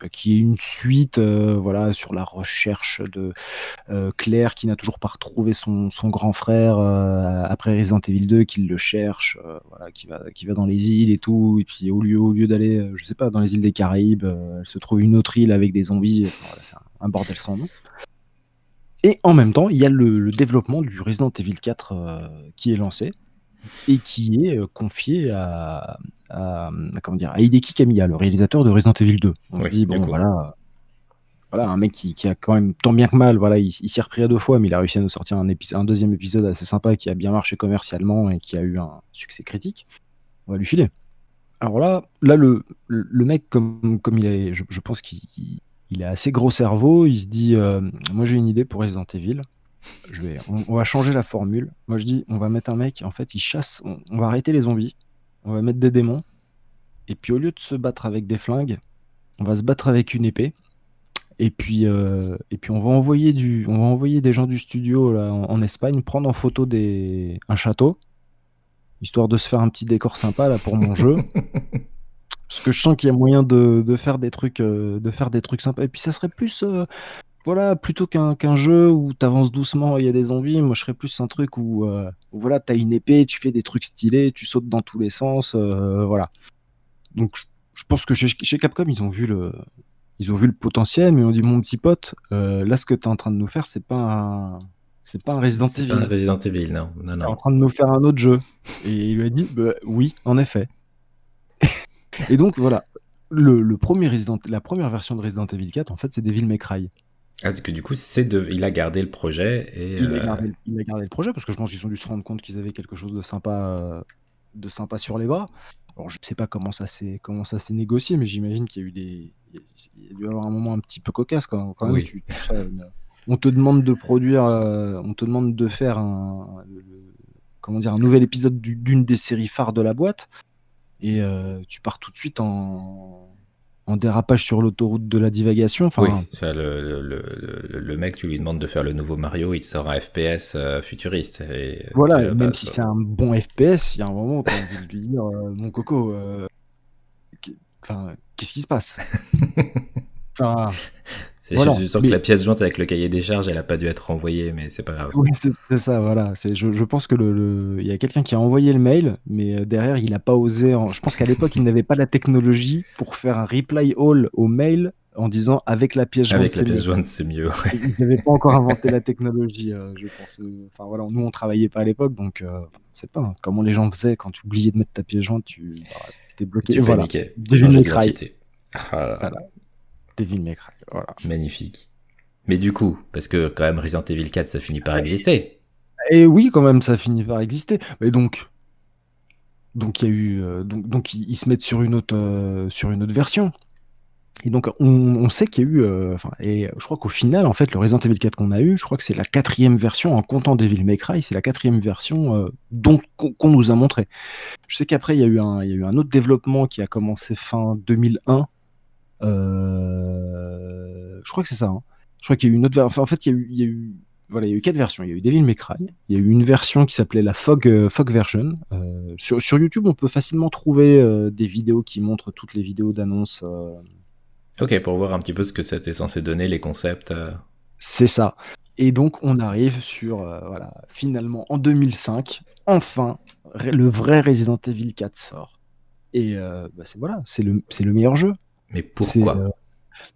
qui est une suite voilà, sur la recherche de Claire qui n'a toujours pas retrouvé son, grand frère après Resident Evil 2, qui le cherche, voilà, qui, va, qui va dans les îles et tout. Et puis au lieu, d'aller, je sais pas, dans les îles des Caraïbes, elle se trouve une autre île avec des zombies. c'est un bordel sans nom. Et en même temps, il y a le, développement du Resident Evil 4 euh, qui est lancé et qui est euh, confié à, comment dire, à Hideki Kamiya, le réalisateur de Resident Evil 2. On se dit, bon, voilà, voilà, un mec qui, a quand même tant bien que mal, voilà, il, s'y est repris à deux fois, mais il a réussi à nous sortir un, un, deuxième épisode assez sympa qui a bien marché commercialement et qui a eu un succès critique. On va lui filer. Alors là, là le, le mec, comme, comme il est, je pense qu'il il a assez gros cerveau, il se dit euh, Moi j'ai une idée pour Resident Evil. Je vais, on, va changer la formule. Moi je dis On va mettre un mec, en fait, il chasse, on, va arrêter les zombies, on va mettre des démons, et puis au lieu de se battre avec des flingues, on va se battre avec une épée. Et puis, euh, et puis on, va envoyer du, on va envoyer des gens du studio là, en, Espagne prendre en photo des, un château, histoire de se faire un petit décor sympa là, pour mon jeu. *laughs* Parce que je sens qu'il y a moyen de, faire des trucs, euh, de faire des trucs sympas. Et puis ça serait plus, euh, voilà, plutôt qu'un jeu où tu avances doucement, il y a des zombies. Moi, je serais plus un truc où, euh, voilà, tu as une épée, tu fais des trucs stylés, tu sautes dans tous les sens, voilà. Donc, je pense que chez, Capcom, ils ont vu le, ils ont vu le potentiel, mais on dit mon petit pote, là, ce que tu es en train de nous faire, c'est pas un, c'est pas un Resident Evil. C'est pas un Resident Evil, non, non, non. en train de nous faire un autre jeu. Et il lui a dit, bah, oui, en effet. *laughs* Et donc voilà, le, premier Resident, la première version de Resident Evil 4, en fait, c'est Devil May Cry. Ah, que du coup, c'est de... il a gardé le projet et. Il, a euh, gardé, il, a gardé, le projet parce que je pense qu'ils ont dû se rendre compte qu'ils avaient quelque chose de sympa, de sympa sur les bras. Alors, je sais pas comment ça s'est comment ça s'est négocié, mais j'imagine qu'il y a eu des, il y a dû avoir un moment un petit peu cocasse quand, quand même. Tu, on te demande de produire, euh, on te demande de faire un, comment dire, un nouvel épisode d'une des séries phares de la boîte et euh, tu pars tout de suite en, en dérapage sur l'autoroute de la divagation. Enfin, oui, le, le, le, mec, tu lui demandes de faire le nouveau Mario, il te sort un FPS euh, futuriste. Et, voilà, même si c'est un bon FPS, il y a un moment où tu as envie de lui dire euh, Mon coco, qu'est-ce qui se passe? *laughs* Enfin, je, sens que la pièce jointe avec le cahier des charges, elle a pas dû être envoyée, mais c'est pas grave. Oui, c'est ça, voilà. Je, je, pense que le, il y a quelqu'un qui a envoyé le mail, mais euh, derrière, il n'a pas osé. Je pense qu'à l'époque, il n'avait pas la technologie pour faire un reply all au mail en disant avec la pièce jointe. Avec la pièce jointe, c'est mieux. Ils n'avaient pas encore inventé la technologie, euh, je pense. Enfin voilà, nous on travaillait pas à l'époque, donc euh, c'est pas hein, comment les gens faisaient quand tu oubliais de mettre ta pièce jointe, tu bah, étais bloqué. Tu voilà. paniquais. Ah voilà. Devil May Voilà. Magnifique. Mais du coup, parce que quand même Resident Evil 4, ça finit par exister. Et oui, quand même, ça finit par exister. Mais donc, donc il y a eu, donc, donc ils, se mettent sur une autre, sur une autre version. Et donc, on, sait qu'il y a eu, euh, et je crois qu'au final, en fait, le Resident Evil 4 qu'on a eu, je crois que c'est la quatrième version, en comptant Devil May Cry, c'est la quatrième version euh, dont qu'on nous a montré. Je sais qu'après, il y, a eu un, il y a eu un autre développement qui a commencé fin 2001. Euh, je crois que c'est ça. Hein. Je crois qu'il y a eu une autre version. en fait, il y a eu, il y a eu voilà, il y a eu quatre versions. Il y a eu Devil May Cry, il y a eu une version qui s'appelait la Fog, Fog version. sur, sur, YouTube, on peut facilement trouver des vidéos qui montrent toutes les vidéos d'annonce Ok, pour voir un petit peu ce que c'était censé donner, les concepts. Euh. C'est ça. Et donc on arrive sur, euh, voilà, finalement en 2005, enfin, le vrai Resident Evil 4 sort. Et euh, bah, c'est voilà, c'est le, le meilleur jeu. Mais pourquoi?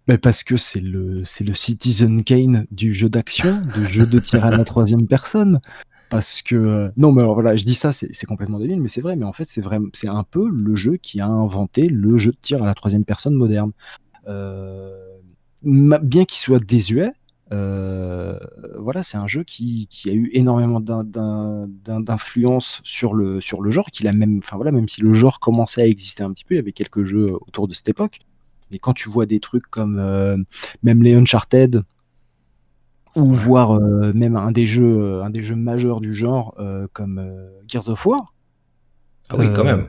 bah, Parce que c'est le, le Citizen Kane du jeu d'action, du jeu de tir à la *laughs* troisième personne. Parce que non, mais alors voilà, je dis ça, c'est complètement débile, mais c'est vrai. Mais en fait, c'est un peu le jeu qui a inventé le jeu de tir à la troisième personne moderne. Euh, bien qu'il soit désuet, euh, voilà, c'est un jeu qui, a eu énormément d'influence sur le, sur le genre, qu'il a même, enfin voilà, même si le genre commençait à exister un petit peu, il y avait quelques jeux autour de cette époque. Mais quand tu vois des trucs comme euh, même les Uncharted, ou voir même un des jeux, un des jeux majeurs du genre comme Gears of War. Ah oui, quand même.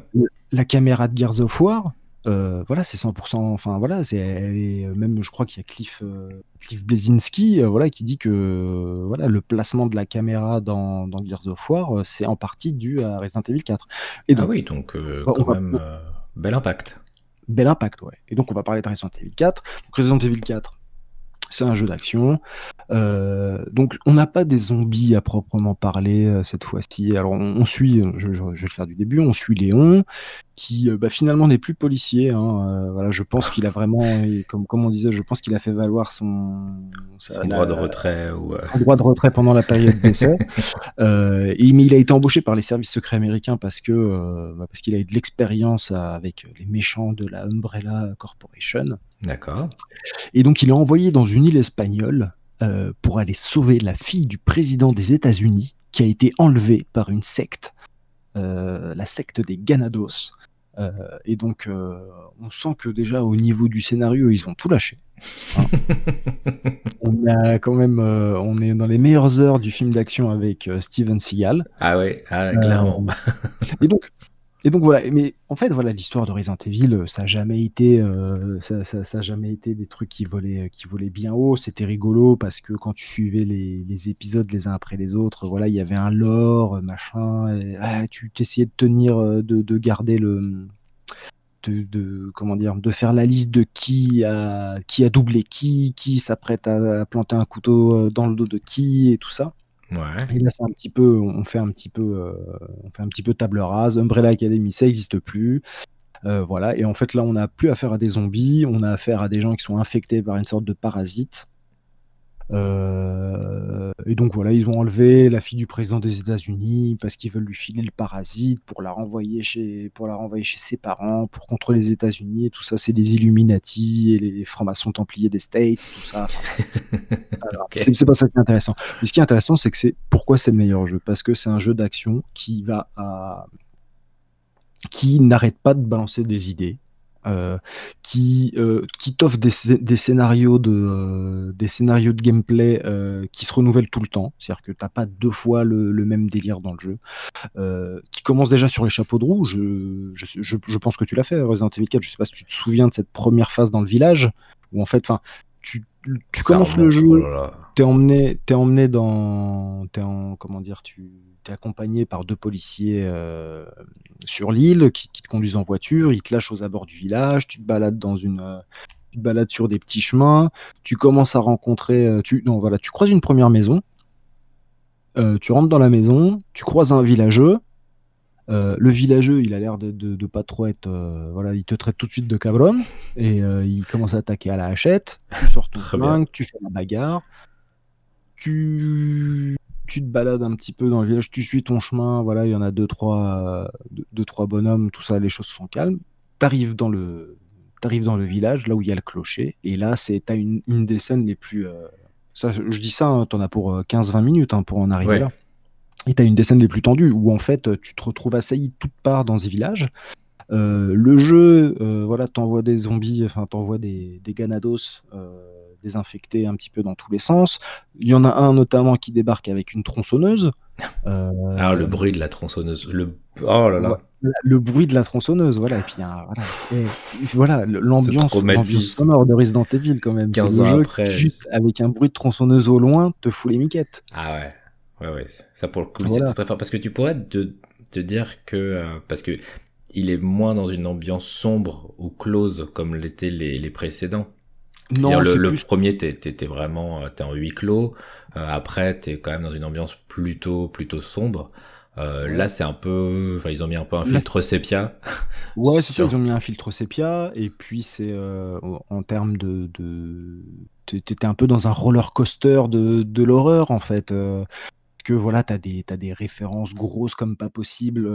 La caméra de Gears of War, euh, voilà, c'est 100%. Enfin voilà, c'est euh, même, je crois qu'il y a Cliff, euh, Cliff Blesinski, voilà, qui dit que voilà, le placement de la caméra dans, dans Gears of War, c'est en partie dû à Resident Evil 4. Et ah oui, donc quand même bel impact. Bel impact, ouais. Et donc on va parler de Resident Evil 4. Donc Resident Evil 4, c'est un jeu d'action. Euh, donc on n'a pas des zombies à proprement parler euh, cette fois-ci. Alors on, suit, je, vais le faire du début, on suit Léon qui euh, bah, finalement n'est plus policier. Hein. voilà, je pense qu'il a vraiment, comme, comme on disait, je pense qu'il a fait valoir son, droit de retrait ou droit de retrait pendant la période d'essai. *laughs* mais il a été embauché par les services secrets américains parce que bah, parce qu'il a eu de l'expérience avec les méchants de la Umbrella Corporation. D'accord. Et donc il est envoyé dans une île espagnole euh, pour aller sauver la fille du président des États-Unis qui a été enlevée par une secte, euh, la secte des Ganados. Euh, et donc, on sent que déjà au niveau du scénario, ils ont tout lâché. Hein. *laughs* on a quand même, on est dans les meilleures heures du film d'action avec Steven Seagal. Ah ouais, ah, clairement. et donc, et donc voilà, mais en fait voilà l'histoire de Resident Evil, euh, ça a jamais été, euh, ça, ça, jamais été des trucs qui volaient, qui volaient bien haut. C'était rigolo parce que quand tu suivais les, épisodes les uns après les autres, voilà, il y avait un lore, machin. Tu essayais de tenir, euh, de, de garder le, de, de, comment dire, de faire la liste de qui a, qui a doublé qui, qui s'apprête à planter un couteau dans le dos de qui et tout ça. Et là, c'est un petit peu, on fait un petit peu, euh, on fait un petit peu table rase. Umbrella Academy, ça n'existe plus. Euh, voilà. Et en fait, là, on n'a plus affaire à des zombies, on a affaire à des gens qui sont infectés par une sorte de parasite. Euh, et donc voilà, ils ont enlevé la fille du président des États-Unis parce qu'ils veulent lui filer le parasite pour la renvoyer chez, pour la renvoyer chez ses parents, pour contrôler les États-Unis. Et tout ça, c'est les Illuminati et les francs-maçons templiers des States, tout ça. *laughs* C'est pas ça qui est intéressant. Mais ce qui est intéressant, c'est que c'est pourquoi c'est le meilleur jeu? Parce que c'est un jeu d'action qui va à qui n'arrête pas de balancer des idées, euh, qui, euh, qui t'offre des, scénarios de, euh, des scénarios de gameplay qui se renouvellent tout le temps. C'est-à-dire que t'as pas deux fois le, même délire dans le jeu. qui commence déjà sur les chapeaux de roue. Je, je, pense que tu l'as fait, Resident Evil 4. Je sais pas si tu te souviens de cette première phase dans le village où en fait, enfin, tu, tu commences le jeu, oh t'es emmené, es emmené dans, es en, comment dire, tu es accompagné par deux policiers euh, sur l'île qui, te conduisent en voiture, ils te lâchent aux abords du village, tu te balades dans une, euh, tu te balades sur des petits chemins, tu commences à rencontrer, euh, tu, non voilà, tu croises une première maison, tu rentres dans la maison, tu croises un villageux, euh, le villageux, il a l'air de, pas trop être. Euh, voilà, il te traite tout de suite de cabron et euh, il commence à attaquer à la hachette. Tu sors ton flingue, tu fais la bagarre, tu, tu te balades un petit peu dans le village, tu suis ton chemin. Voilà, il y en a deux trois, deux, trois bonhommes, tout ça, les choses sont calmes. T'arrives dans le, arrives dans le village, là où il y a le clocher, et là, c'est t'as une, une des scènes les plus. ça, je dis ça, hein, t'en as pour 15-20 minutes hein, pour en arriver là. Et tu as une des scènes les plus tendues où en fait tu te retrouves assailli de toutes parts dans ce village. Euh, le jeu, euh, voilà, t'envoie des zombies, enfin t'envoies des, des ganados euh, désinfectés un petit peu dans tous les sens. Il y en a un notamment qui débarque avec une tronçonneuse. *laughs* Ah, le bruit de la tronçonneuse. Le... Oh là là. Le bruit de la tronçonneuse, voilà. Et puis, voilà, voilà l'ambiance sonore de Resident Evil, quand même. 15 ans après. Juste avec un bruit de tronçonneuse au loin, te fout les miquettes. Ah ouais. Ouais, ouais. Ça, pour le coup, c'est très fort. Parce que tu pourrais te, te dire que. Euh, parce que il est moins dans une ambiance sombre ou close comme l'étaient les, les précédents. Non, le, le premier, t'es vraiment euh, t'es en huis clos. Euh, après, t'es quand même dans une ambiance plutôt plutôt sombre. Euh, Là, c'est un peu, enfin, ils ont mis un peu un filtre sépia. Ouais, c'est ça. Ils ont mis un filtre sépia, et puis c'est euh, en termes de, de... t'étais un peu dans un roller coaster de, de l'horreur en fait. Euh, que voilà, tu as des, références grosses comme pas possible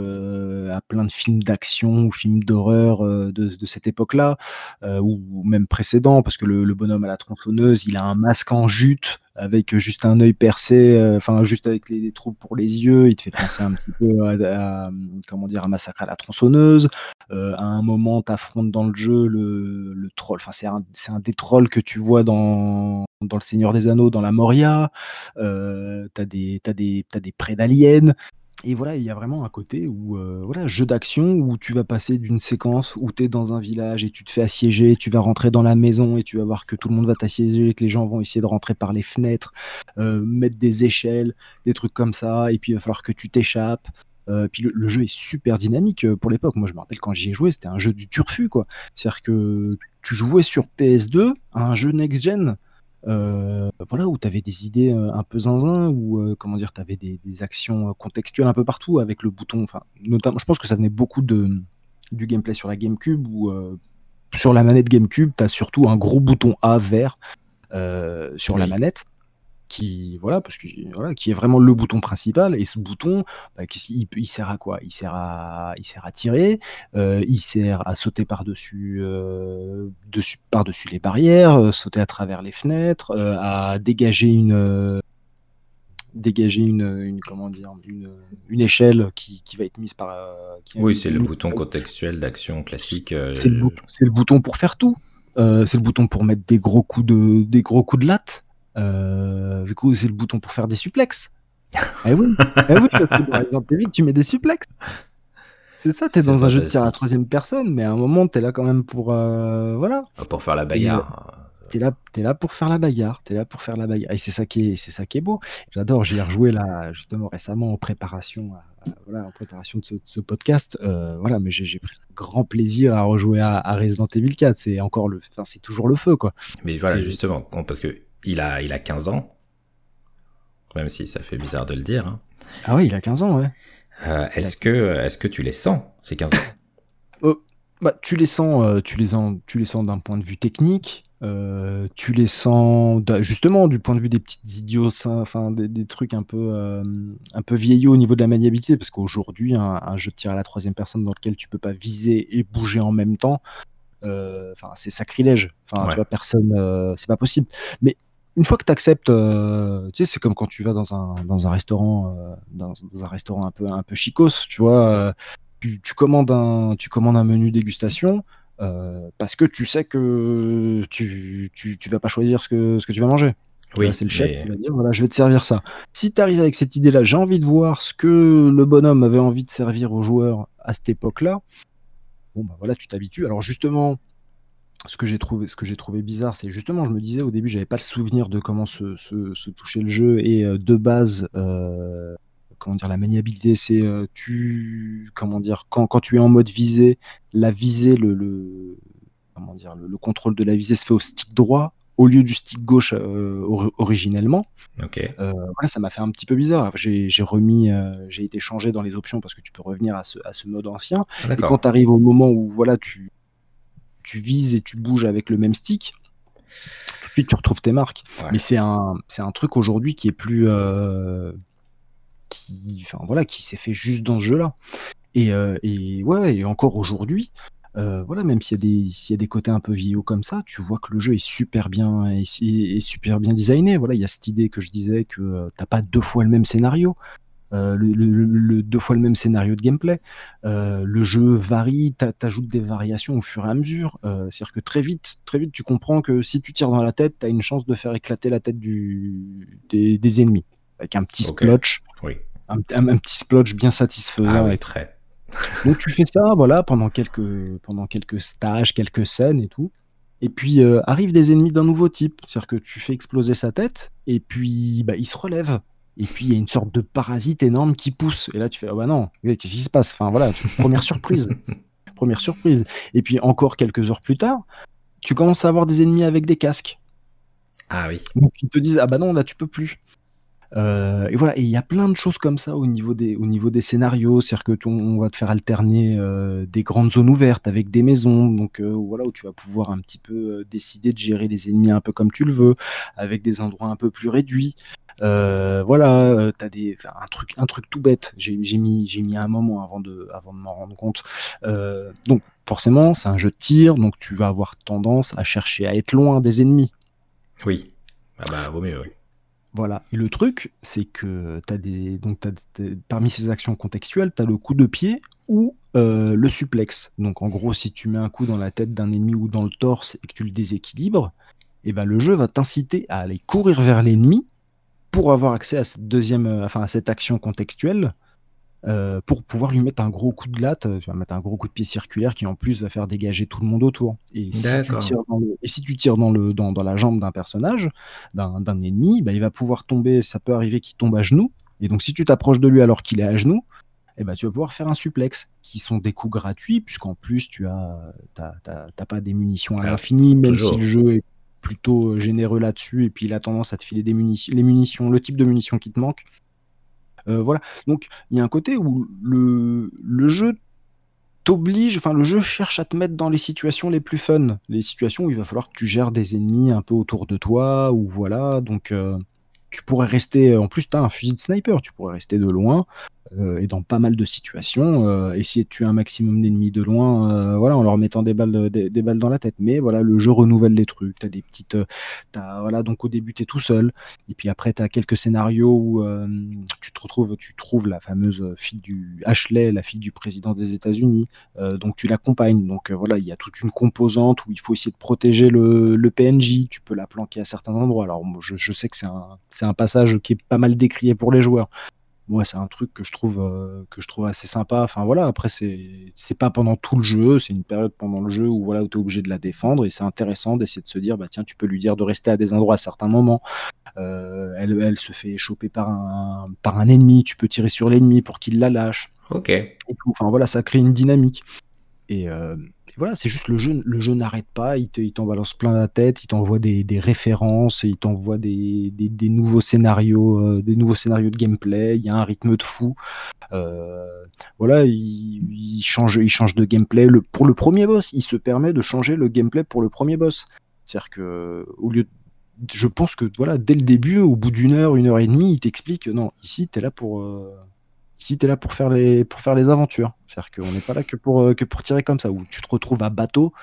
à plein de films d'action ou films d'horreur de, de, cette époque-là, ou, même précédent, parce que le, bonhomme à la tronçonneuse, il a un masque en jute avec juste un œil percé, enfin juste avec les, les, trous pour les yeux, il te fait penser un petit peu à, à comment dire, un massacre à la tronçonneuse. À un moment, t'affrontes dans le jeu le, le troll, enfin c'est un, un des trolls que tu vois dans, dans le Seigneur des Anneaux, dans la Moria. Euh, t'as des, as des, des prés d'aliens. Et voilà, il y a vraiment un côté où, euh, voilà, jeu d'action où tu vas passer d'une séquence où tu es dans un village et tu te fais assiéger, tu vas rentrer dans la maison et tu vas voir que tout le monde va t'assiéger, que les gens vont essayer de rentrer par les fenêtres, euh, mettre des échelles, des trucs comme ça, et puis il va falloir que tu t'échappes. Euh, puis le, le, jeu est super dynamique pour l'époque. Moi, je me rappelle quand j'y ai joué, c'était un jeu du turfu, quoi. C'est-à-dire que tu jouais sur PS2 à un jeu next-gen euh, voilà, où tu avais des idées euh, un peu zinzin, ou euh, comment dire, tu avais des, des, actions contextuelles un peu partout avec le bouton. Enfin, notamment, je pense que ça venait beaucoup de, du gameplay sur la GameCube, où sur la manette GameCube, tu as surtout un gros bouton A vert sur oui. la manette qui voilà parce que voilà qui est vraiment le bouton principal. Et ce bouton bah, il, il, sert à quoi? Il sert à il sert à tirer euh, il sert à sauter par dessus euh, dessus par dessus les barrières euh, sauter à travers les fenêtres à dégager une dégager une, une, comment dire une, une échelle qui, qui, va être mise par qui oui c'est le bouton contextuel d'action classique c'est le, le, bouton pour faire tout. C'est le bouton pour mettre des gros coups de des gros coups de latte du coup, c'est le bouton pour faire des suplexes. eh oui, eh oui parce que dans Resident Evil, tu mets des suplexes. C'est ça, t'es dans un jeu de tir à la troisième personne, mais à un moment, t'es là quand même pour. Euh, voilà. Pour faire la bagarre. T'es là, es là pour faire la bagarre. T'es là pour faire la bagarre. Et c'est ça qui est, c'est ça qui est beau. J'adore. J'y ai rejoué là, justement, récemment en préparation, voilà, en préparation de ce, de ce podcast. Euh, voilà, mais j'ai pris grand plaisir à rejouer à, à Resident Evil 4. C'est encore le, c'est toujours le feu, quoi. Mais voilà, justement, parce que il a, il a 15 ans. Même si ça fait bizarre de le dire. Hein. Ah oui, il a 15 ans, ouais. Euh, est-ce que, est que tu les sens, ces 15 ans? *coughs* Euh, bah, tu les sens, euh, tu les sens, tu les sens d'un point de vue technique. Euh, tu les sens justement du point de vue des petites idiots, enfin des, des, trucs un peu, euh, un peu vieillots au niveau de la maniabilité, parce qu'aujourd'hui un, un, jeu de tir à la troisième personne dans lequel tu peux pas viser et bouger en même temps, enfin c'est sacrilège. Enfin ouais. tu vois personne, c'est pas possible. Mais une fois que tu acceptes, euh, tu sais, c'est comme quand tu vas dans un, dans un restaurant, euh, dans, dans, un restaurant un peu, un peu chicos, tu vois, euh, tu, tu, commandes un, tu commandes un menu dégustation parce que tu sais que tu, tu, tu, vas pas choisir ce que, ce que tu vas manger. Oui, c'est le chef mais... qui va dire voilà, je vais te servir ça. Si tu arrives avec cette idée-là, j'ai envie de voir ce que le bonhomme avait envie de servir aux joueurs à cette époque-là. Bon, bah voilà, tu t'habitues. Alors, justement, ce que j'ai trouvé, ce que j'ai trouvé bizarre, c'est justement, je me disais au début, j'avais pas le souvenir de comment se, se, se toucher le jeu et euh, de base, euh, comment dire, la maniabilité, c'est euh, tu, comment dire, quand, quand tu es en mode visée, la visée, le, le comment dire, le, le, contrôle de la visée se fait au stick droit au lieu du stick gauche or, originellement. Ok. Voilà, ça m'a fait un petit peu bizarre. J'ai remis, j'ai été changé dans les options parce que tu peux revenir à ce, à ce mode ancien. Ah, et quand tu arrives au moment où voilà, tu tu vises et tu bouges avec le même stick, tout de suite tu retrouves tes marques. Ouais. Mais c'est un, c'est un truc aujourd'hui qui est plus. Euh, qui, enfin, voilà, qui s'est fait juste dans ce jeu-là. Et, euh, et, ouais, et encore aujourd'hui, euh, voilà, même s'il y, y, a des côtés un peu vieillots comme ça, tu vois que le jeu est super bien, est, est super bien designé. Voilà, il y a cette idée que je disais que t'as pas deux fois le même scénario. Le, deux fois le même scénario de gameplay. le jeu varie, t'ajoutes des variations au fur et à mesure. C'est-à-dire que très vite, très vite, tu comprends que si tu tires dans la tête, tu as une chance de faire éclater la tête du, des, ennemis avec un petit splotch. Oui. Un, petit splotch bien satisfaisant. Ah très. *laughs* Donc tu fais ça, voilà, pendant quelques, pendant quelques stages, quelques scènes et tout. Et puis arrivent des ennemis d'un nouveau type, c'est-à-dire que tu fais exploser sa tête, et puis bah, il se relève. Et puis il y a une sorte de parasite énorme qui pousse. Et là tu fais oh bah non, qu'est-ce qui se passe? Enfin voilà, première surprise, *laughs* première surprise. Et puis encore quelques heures plus tard, tu commences à avoir des ennemis avec des casques. Ah oui. Donc ils te disent ah bah non là tu peux plus. Euh, et voilà, et il y a plein de choses comme ça au niveau des, au niveau des scénarios, c'est-à-dire que on va te faire alterner euh, des grandes zones ouvertes avec des maisons, donc euh, voilà où tu vas pouvoir un petit peu décider de gérer les ennemis un peu comme tu le veux, avec des endroits un peu plus réduits. Voilà, t'as des, un truc, un truc tout bête. J'ai mis, j'ai mis un moment avant de, avant de m'en rendre compte. donc forcément, c'est un jeu de tir, donc tu vas avoir tendance à chercher à être loin des ennemis. Oui. Ah bah vaut mieux, oui. Voilà. Et le truc, c'est que as des. Donc, parmi ces actions contextuelles, tu as le coup de pied ou euh, le suplex. Donc, en gros, si tu mets un coup dans la tête d'un ennemi ou dans le torse et que tu le déséquilibres, et eh ben, le jeu va t'inciter à aller courir vers l'ennemi pour avoir accès à cette deuxième, euh, enfin, à cette action contextuelle euh, pour pouvoir lui mettre un gros coup de latte, euh, tu vas mettre un gros coup de pied circulaire qui en plus va faire dégager tout le monde autour. Et si tu tires dans, et si tu tires dans, le, dans, dans la jambe d'un personnage, d'un ennemi, bah, il va pouvoir tomber, ça peut arriver qu'il tombe à genoux. Et donc si tu t'approches de lui alors qu'il est à genoux, eh ben, tu vas pouvoir faire un suplex, qui sont des coups gratuits, puisqu'en plus tu as, pas des munitions à l'infini, même si le jeu est plutôt euh, généreux là-dessus, et puis il a tendance à te filer des munitions, les munitions, le type de munitions qui te manque. Euh, voilà. Donc il y a un côté où le, le jeu t'oblige, enfin le jeu cherche à te mettre dans les situations les plus fun, les situations où il va falloir que tu gères des ennemis un peu autour de toi, ou voilà, donc euh, tu pourrais rester, en plus tu as un fusil de sniper, tu pourrais rester de loin, euh, et dans pas mal de situations, euh, essayer de tuer un maximum d'ennemis de loin, euh, voilà, en leur mettant des balles, dans la tête. Mais voilà, le jeu renouvelle les trucs. T'as des petites, voilà, donc au début t'es tout seul, et puis après t'as quelques scénarios où tu trouves la fameuse fille du Ashley, la fille du président des États-Unis, donc tu l'accompagnes. Donc voilà, il y a toute une composante où il faut essayer de protéger le, PNJ. Tu peux la planquer à certains endroits. Alors je, je sais que c'est un passage qui est pas mal décrié pour les joueurs moi c'est un truc que je trouve euh, que je trouve assez sympa. Enfin voilà après c'est c'est pas pendant tout le jeu c'est une période pendant le jeu où voilà où tu es obligé de la défendre et c'est intéressant d'essayer de se dire bah tiens tu peux lui dire de rester à des endroits à certains moments. Euh, elle, elle se fait choper par un par un ennemi tu peux tirer sur l'ennemi pour qu'il la lâche. Ok. Et enfin voilà ça crée une dynamique. Et, euh, voilà, c'est juste le jeu, le jeu n'arrête pas, il, t'en balance plein la tête, il t'envoie des, références, il t'envoie des, nouveaux scénarios, euh, des nouveaux scénarios de gameplay. Il y a un rythme de fou. Euh, voilà, il, change, il de gameplay. Pour le premier boss, il se permet de changer le gameplay pour le premier boss. C'est-à-dire que au lieu je pense que voilà, dès le début, au bout d'une heure, une heure et demie, il t'explique non, ici, tu es là pour si tu es là pour faire les, pour faire les aventures. C'est-à-dire qu'on n'est pas là que pour, euh, que pour tirer comme ça, où tu te retrouves à bateau,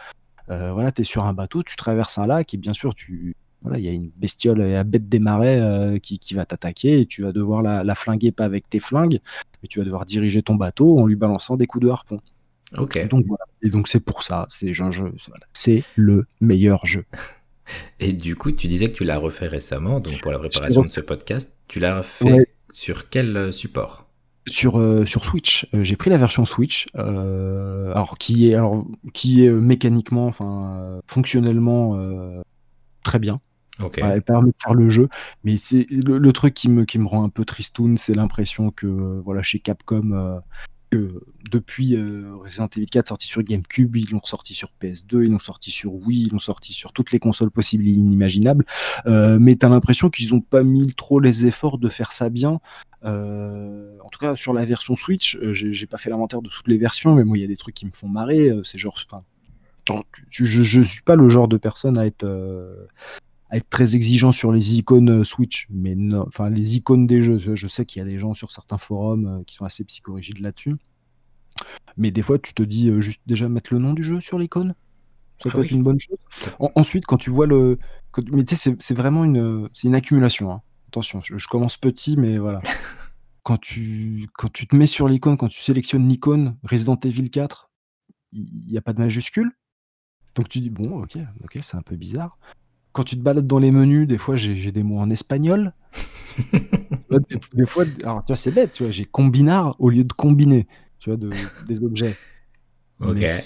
euh, voilà, tu es sur un bateau, tu traverses un lac, et bien sûr, tu voilà, il y a une bestiole à bête des marais euh, qui, qui, va t'attaquer, et tu vas devoir la, la, flinguer, pas avec tes flingues, mais tu vas devoir diriger ton bateau en lui balançant des coups de harpon. Ok. donc voilà. Et donc c'est pour ça, c'est c'est le meilleur jeu. *laughs* Et du coup, tu disais que tu l'as refait récemment, donc pour la préparation de ce podcast, tu l'as fait sur quel support? Sur, euh, sur Switch, euh, j'ai pris la version Switch, euh, alors qui est alors qui est mécaniquement, enfin fonctionnellement très bien. elle permet de faire le jeu, mais c'est le, truc qui me qui me rend un peu tristoun, c'est l'impression que voilà chez Capcom depuis Resident Evil 4 sorti sur GameCube, ils l'ont sorti sur PS2, ils l'ont sorti sur Wii, ils l'ont sorti sur toutes les consoles possibles et inimaginables. mais t'as l'impression qu'ils ont pas mis trop les efforts de faire ça bien. en tout cas, sur la version Switch, j'ai pas fait l'inventaire de toutes les versions, mais moi, il y a des trucs qui me font marrer. c'est genre, je, je, suis pas le genre de personne à être à être très exigeant sur les icônes Switch, mais non, enfin les icônes des jeux. Je sais qu'il y a des gens sur certains forums qui sont assez psychorigides là-dessus. Mais des fois, tu te dis juste déjà mettre le nom du jeu sur l'icône. Ça ah peut être une bonne chose. ensuite, quand tu vois le. Mais tu sais, c'est vraiment une, une accumulation. Hein. Attention, je, commence petit, mais voilà. *laughs* quand tu quand tu te mets sur l'icône, quand tu sélectionnes l'icône Resident Evil 4, il y a pas de majuscule. Donc tu dis: «Bon, OK, OK, c'est un peu bizarre». Quand tu te balades dans les menus, des fois, j'ai des mots en espagnol. *laughs* des des fois alors tu vois, c'est bête, tu vois? J'ai combinar au lieu de combiner, tu vois, de des objets. *laughs* OK. Mais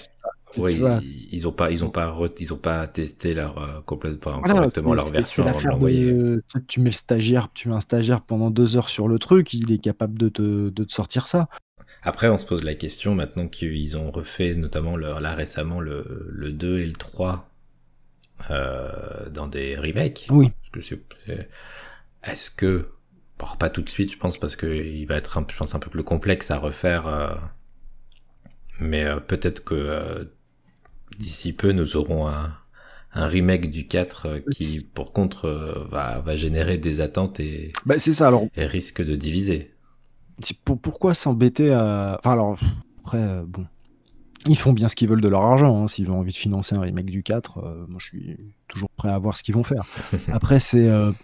Oui, vois? ils ils ont pas ils ont pas ils ont pas testé leur, enfin, Voilà, correctement leur version avant de de tu mets le stagiaire tu mets un stagiaire pendant 2 heures sur le truc, il est capable de te de te sortir ça. Après, on se pose la question maintenant qu'ils ont refait notamment là récemment le le 2 et le 3, heu, dans des remakes. Oui. Parce que c'est c'est est-ce que alors pas tout de suite, je pense, parce qu'il va être un je pense un peu plus complexe à refaire, heu, mais peut-être que, d'ici peu, nous aurons un un remake du 4, heu, qui, pour contre, va va générer des attentes et Bah, c'est ça, alors et risque de diviser. pourquoi s'embêter à enfin alors après, bon, ils font bien ce qu'ils veulent de leur argent, hein. S'ils ont envie de financer un remake du 4, heu, moi je suis toujours prêt à voir ce qu'ils vont faire. *laughs* Après c'est, heu,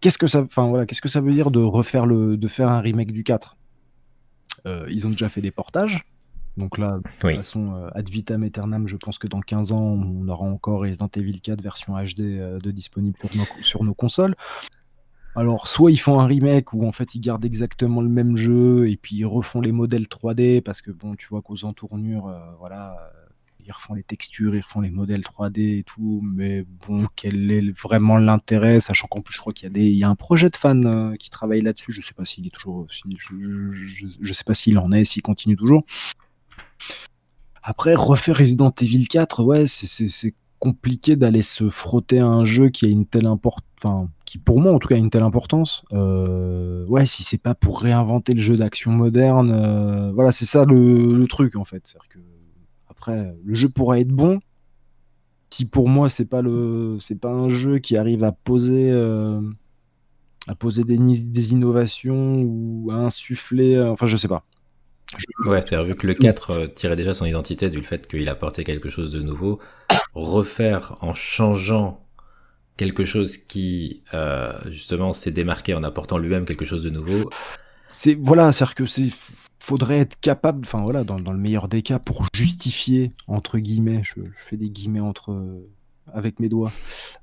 qu'est-ce que ça enfin voilà, qu'est-ce que ça veut dire de refaire le de faire un remake du 4? Heu, ils ont déjà fait des portages, donc là, de toute Oui. façon, ad vitam aeternam, je pense que dans 15 ans, on aura encore Resident Evil 4 version HD, de disponible nos sur nos consoles. Alors soit ils font un remake où en fait ils gardent exactement le même jeu et puis ils refont les modèles 3D parce que bon, tu vois qu'aux entournures, heu, voilà, heu, ils refont les textures, ils refont les modèles 3D et tout, mais bon, quel est vraiment l'intérêt? Sachant qu'en plus je crois qu'il y a un projet de fans, heu, qui travaille là-dessus, je sais pas s'il est toujours je sais pas s'il en est, s'il continue toujours. Après refaire Resident Evil 4, ouais, c'est compliqué d'aller se frotter à un jeu qui a une telle import enfin, qui pour moi en tout cas a une telle importance. Heu, ouais, si c'est pas pour réinventer le jeu d'action moderne, heu, voilà, c'est ça le le truc en fait. C'est-à-dire qu'après, le jeu pourra être bon si pour moi c'est pas le c'est pas un jeu qui arrive à poser, hem, à poser des des innovations ou à insuffler, enfin je sais pas. Je Ouais, c'est-à-dire vu que le 4, heu, tirait déjà son identité du fait qu'il apportait quelque chose de nouveau, *coughs* refaire en changeant quelque chose qui, heu, justement s'est démarqué en apportant lui-même quelque chose de nouveau. C'est voilà, c'est-à-dire que c'est faudrait être capable, enfin voilà, dans dans le meilleur des cas pour «justifier» entre guillemets, je fais des guillemets entre, heu, avec mes doigts,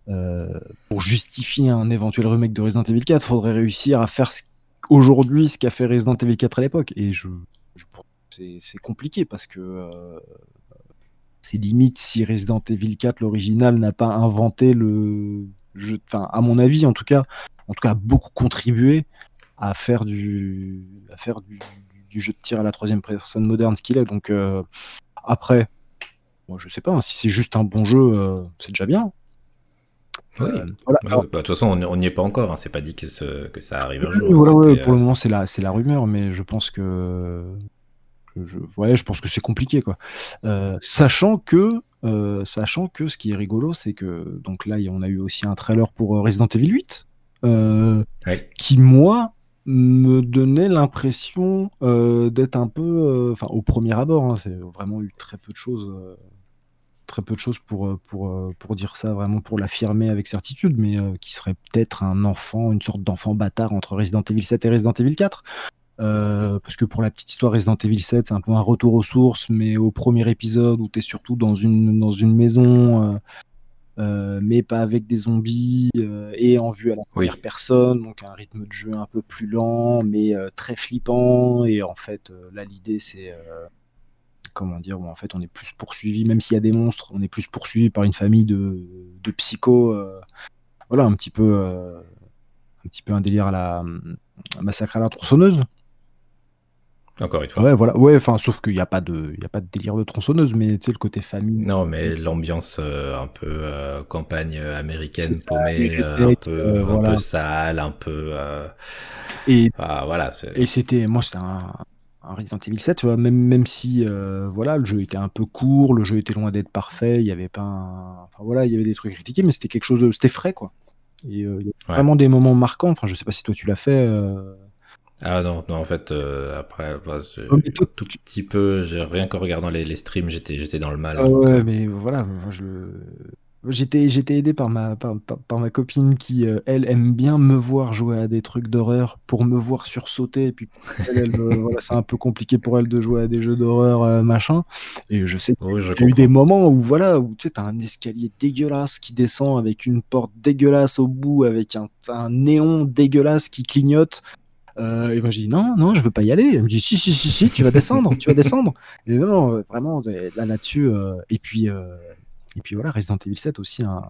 heu, pour justifier un éventuel remake de Resident Evil 4, faudrait réussir à faire aujourd'hui ce qu'a fait Resident Evil 4 à l'époque. Et je je c'est compliqué parce que, c'est limite si Resident Evil 4 l'original n'a pas inventé le jeu enfin à mon avis en tout cas en tout cas a beaucoup contribué à faire du à faire du du jeu de tir à la 3e personne moderne ce qu'il est. Donc heu, après, moi je sais pas, hein, si c'est juste un bon jeu, heu, c'est déjà bien. Oui, Hem, voilà, alors bah, de toute façon on n'y est pas encore, hein, c'est pas dit que ce que ça arrive un jour, hein, voilà, ouais, c'était, pour le moment c'est la c'est la rumeur, mais je pense que je ouais, je pense que c'est compliqué quoi. Heu, sachant que, heu, sachant que ce qui est rigolo, c'est que donc là, on a eu aussi un trailer pour, heu, Resident Evil 8, heu, Ouais. qui moi, me donnait l'impression, d'être un peu, enfin au premier abord, hein, c'est vraiment eu très peu de choses, très peu de choses pour, pour, pour dire ça, vraiment pour l'affirmer avec certitude, mais qui serait peut-être un enfant, une sorte d'enfant bâtard entre Resident Evil 7 et Resident Evil 4. Heu, parce que pour la petite histoire, Resident Evil 7, c'est un peu un retour aux sources, mais au premier épisode où tu es surtout dans une dans une maison, heu heu, mais pas avec des zombies, et en vue à la 1re Oui. personne, donc un rythme de jeu un peu plus lent, mais très flippant et en fait, là l'idée c'est, comment dire? Où en fait on est plus poursuivi, même s'il y a des monstres, on est plus poursuivi par une famille de de psychos, voilà un petit peu, un petit peu un délire à la, mmh, Massacre à la tronçonneuse. Encore une fois. Ouais, voilà, ouais, enfin, sauf qu'il y a pas de il y a pas de délire de tronçonneuse, mais tu sais, le côté famille, Non, mais l'ambiance, heu, un peu, heu, campagne, C'est américaine ça, paumée, un peu un peu sale, un peu, Et enfin voilà, et c'était moi, c'était un un Resident Evil 7, tu vois? Même même si, voilà, le jeu était un peu court, le jeu était loin d'être parfait, il y avait pas un enfin voilà, il y avait des trucs à critiquer, mais c'était quelque chose de c'était frais, quoi. Et il y a Ouais. vraiment des moments marquants, enfin, je sais pas si toi tu l'as fait, Ah non, non, en fait, heu, après, bah, j'ai Oh, tout petit peu, j'ai rien qu'en regardant les les streams, j'étais j'étais dans le mal, Ah ouais, mais voilà, je J'étais, j'étais aidé par ma, par, ma copine qui, euh, elle, aime bien me voir jouer à des trucs d'horreur pour me voir sursauter. Et puis, c'est un peu compliqué pour elle de jouer à des jeux d'horreur, euh, machin. Et je sais qu'il y a eu des moments où, voilà, où tu sais, t'as un escalier dégueulasse qui descend avec une porte dégueulasse au bout, avec un, un néon dégueulasse qui clignote. Euh, et moi j'ai dit non, non, je veux pas y aller. Elle me dit si, si, si, si, tu vas descendre, tu vas descendre. *laughs* Et non, vraiment là là-dessus. et puis et puis voilà, Resident Evil 7 aussi un,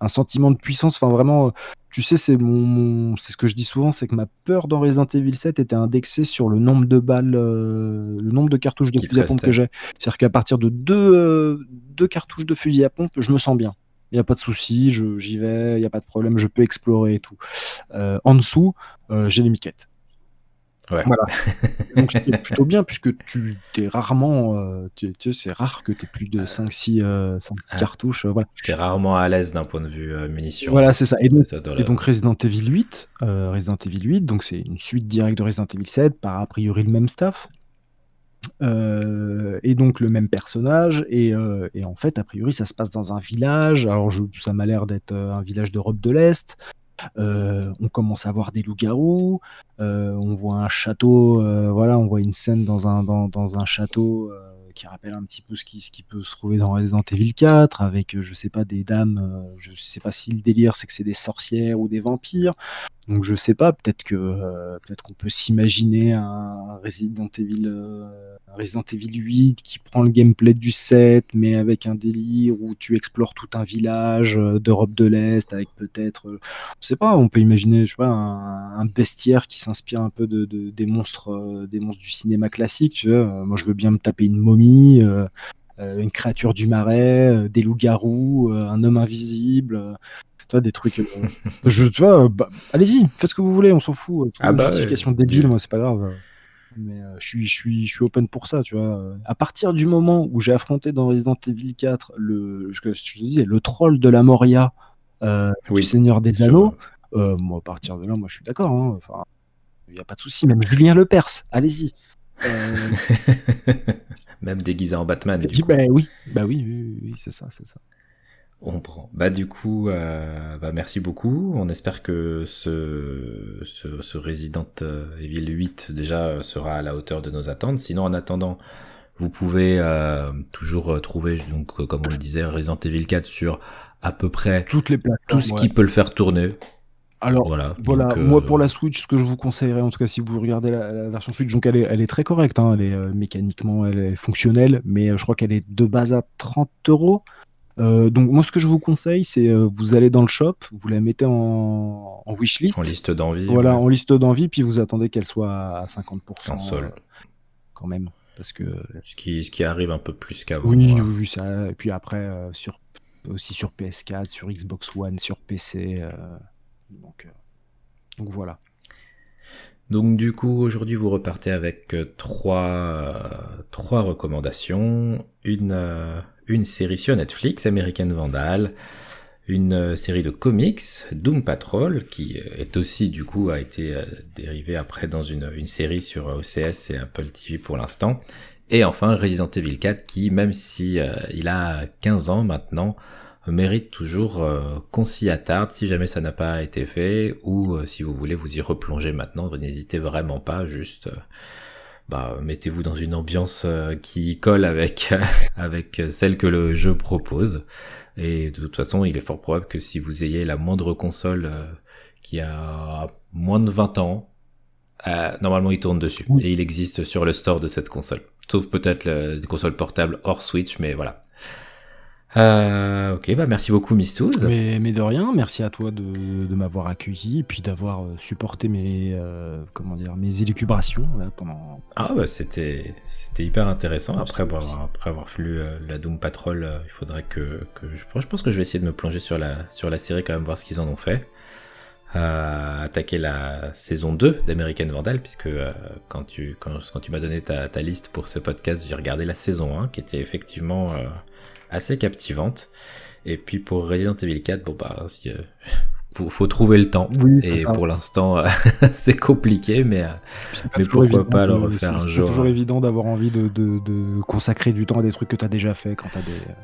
un sentiment de puissance. Enfin, vraiment, tu sais, c'est mon, c'est ce que je dis souvent, c'est que ma peur dans Resident Evil 7 était indexée sur le nombre de balles, euh, le nombre de cartouches de fusil à pompe que j'ai. C'est-à-dire qu'à partir de deux, euh, deux cartouches de fusil à pompe, je me sens bien. Il n'y a pas de souci, j'y vais, il n'y a pas de problème, je peux explorer et tout. Euh, en dessous, j'ai les miquettes. Voilà. *laughs* Donc c'est plutôt bien puisque tu es rarement, euh, tu, sais, c'est rare que tu aies plus de 5-6 euh, ah. cartouches. Euh, voilà. Tu es rarement à l'aise d'un point de vue munitions. Voilà, c'est ça. Et donc, et donc, Resident Evil 8, Resident Evil 8, donc c'est une suite directe de Resident Evil 7 par a priori le même staff. Et donc le même personnage et, et, en fait a priori ça se passe dans un village. Alors ça m'a l'air d'être un village d'Europe de l'Est. Euh, on commence à voir des loups-garous, euh, on voit un château, euh, voilà, on voit une scène dans un, dans, un château qui rappelle un petit peu ce qui, ce qui peut se trouver dans Resident Evil 4, avec, je sais pas, des dames, je sais pas si le délire c'est que c'est des sorcières ou des vampires, donc je sais pas, peut-être que peut-être qu'on peut, s'imaginer un Resident Evil Resident Evil 8 qui prend le gameplay du 7 mais avec un délire où tu explores tout un village d'Europe de l'Est avec peut-être je sais pas, on peut imaginer je pas un, bestiaire qui s'inspire un peu de, des monstres des monstres du cinéma classique. Moi je veux bien me taper une momie une créature du marais, des loups-garous, un homme invisible, des trucs. Euh, je, tu vois, bah, allez-y, faites ce que vous voulez, on s'en fout. Ah bah, justification débile, moi, c'est pas grave. Mais euh, je, suis, je, suis, je suis open pour ça, tu vois. À partir du moment où j'ai affronté dans Resident Evil 4 le, je, je te disais, le troll de la Moria euh, du Seigneur des Anneaux, moi, à partir de là, moi, je suis d'accord. Hein. Enfin, il n'y a pas de souci. Même Julien Lepers, allez-y. *laughs* Même déguisé en Batman. Bah, oui, bah oui, oui, oui c'est ça, c'est ça. On prend. Bah du coup, euh, bah, merci beaucoup. On espère que ce, ce, ce Resident Evil 8 déjà sera à la hauteur de nos attentes. Sinon, en attendant, vous pouvez euh, toujours trouver, donc comme on le disait, Resident Evil 4 sur à peu près toutes les tout ce qui peut le faire tourner. Alors voilà, voilà moi pour euh, la Switch, ce que je vous conseillerais, en tout cas si vous regardez la, version Switch, donc elle est, elle est très correcte, hein, elle est mécaniquement elle est fonctionnelle, mais je crois qu'elle est de base à 30 euros. Euh, donc moi ce que je vous conseille c'est euh, vous allez dans le shop, vous la mettez en, en wishlist. En liste d'envie. Voilà, en liste d'envie, puis vous attendez qu'elle soit à 50%. En sol. Euh, quand même. Parce que... Ce qui, ce qui arrive un peu plus qu'avant. Oui, j'ai vu ça. Et puis après, sur, aussi sur PS4, sur Xbox One, sur PC. donc, donc voilà. Donc du coup, aujourd'hui, vous repartez avec trois, trois recommandations. Une, une série sur Netflix, American Vandal, une euh, série de comics, Doom Patrol, qui est aussi du coup a été euh, dérivé après dans une, série sur OCS et Apple TV pour l'instant. Et enfin Resident Evil 4 qui, même si euh, il a 15 ans maintenant, mérite toujours qu'on s'y attarde si jamais ça n'a pas été fait ou si vous voulez vous y replonger maintenant, n'hésitez vraiment pas, juste bah, mettez-vous dans une ambiance euh, qui colle avec, *laughs* avec celle que le jeu propose. Et de toute façon, il est fort probable que si vous ayez la moindre console euh, qui a moins de 20 ans, euh, normalement il tourne dessus. Et il existe sur le store de cette console. Sauf peut-être des consoles portables hors Switch, mais voilà. Euh, ok, bah merci beaucoup Mistouz. Mais, mais de rien, merci à toi de, de m'avoir accueilli et puis d'avoir euh, supporté mes euh, comment dire mes élucubrations là, pendant. Ah bah c'était c'était hyper intéressant. Après avoir, après avoir lu euh, la Doom Patrol, il faudrait que, que je, je, pense que je vais essayer de me plonger sur la sur la série quand même voir ce qu'ils en ont fait. attaquer la saison 2 d'American Vandal puisque quand tu quand, quand tu m'as donné ta, ta, liste pour ce podcast, j'ai regardé la saison 1 qui était effectivement assez captivante. Et puis pour Resident Evil 4, bon bah, euh, *laughs* faut, trouver le temps. et pour l'instant, euh, *laughs* c'est compliqué, mais, euh, mais pourquoi pas le refaire un jour. C'est toujours évident d'avoir envie de, de, de, consacrer du temps à des trucs que tu as déjà fait quand tu as des.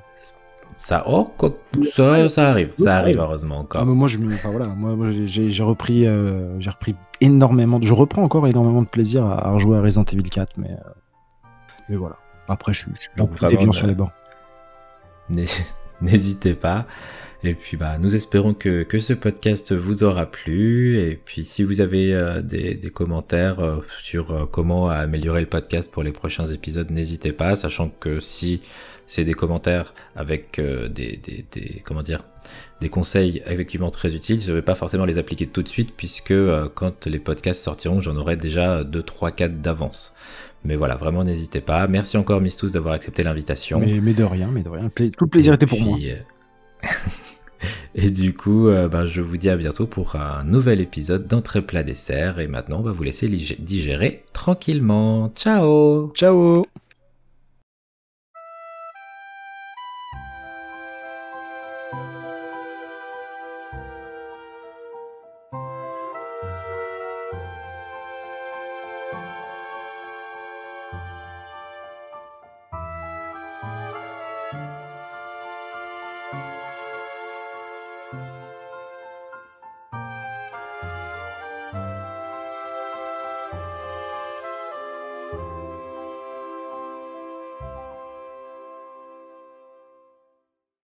Ça, oh, quoi, ça, ça arrive, ça arrive heureusement encore. Ah, moi, je, enfin, voilà, moi, moi j'ai repris, euh, j'ai repris énormément, de, je reprends encore énormément de plaisir à, rejouer à Resident Evil 4, mais, mais voilà. Après, je, je suis peu déviant sur les bords. *laughs* N'hésitez pas. Et puis bah, nous espérons que, que, ce podcast vous aura plu. Et puis si vous avez euh, des, commentaires euh, sur euh, comment améliorer le podcast pour les prochains épisodes, n'hésitez pas, sachant que si c'est des commentaires avec des, des, des, comment dire des conseils effectivement très utiles, je ne vais pas forcément les appliquer tout de suite puisque quand les podcasts sortiront, j'en aurai déjà 2, 3, 4 d'avance. Mais voilà, vraiment n'hésitez pas. Merci encore Mistus d'avoir accepté l'invitation. Mais, mais, de rien, mais de rien. Tout le plaisir était pour moi. *laughs* Et du coup, euh, ben, je vous dis à bientôt pour un nouvel épisode d'entrée plat dessert. Et maintenant, on va vous laisser digérer tranquillement. Ciao Ciao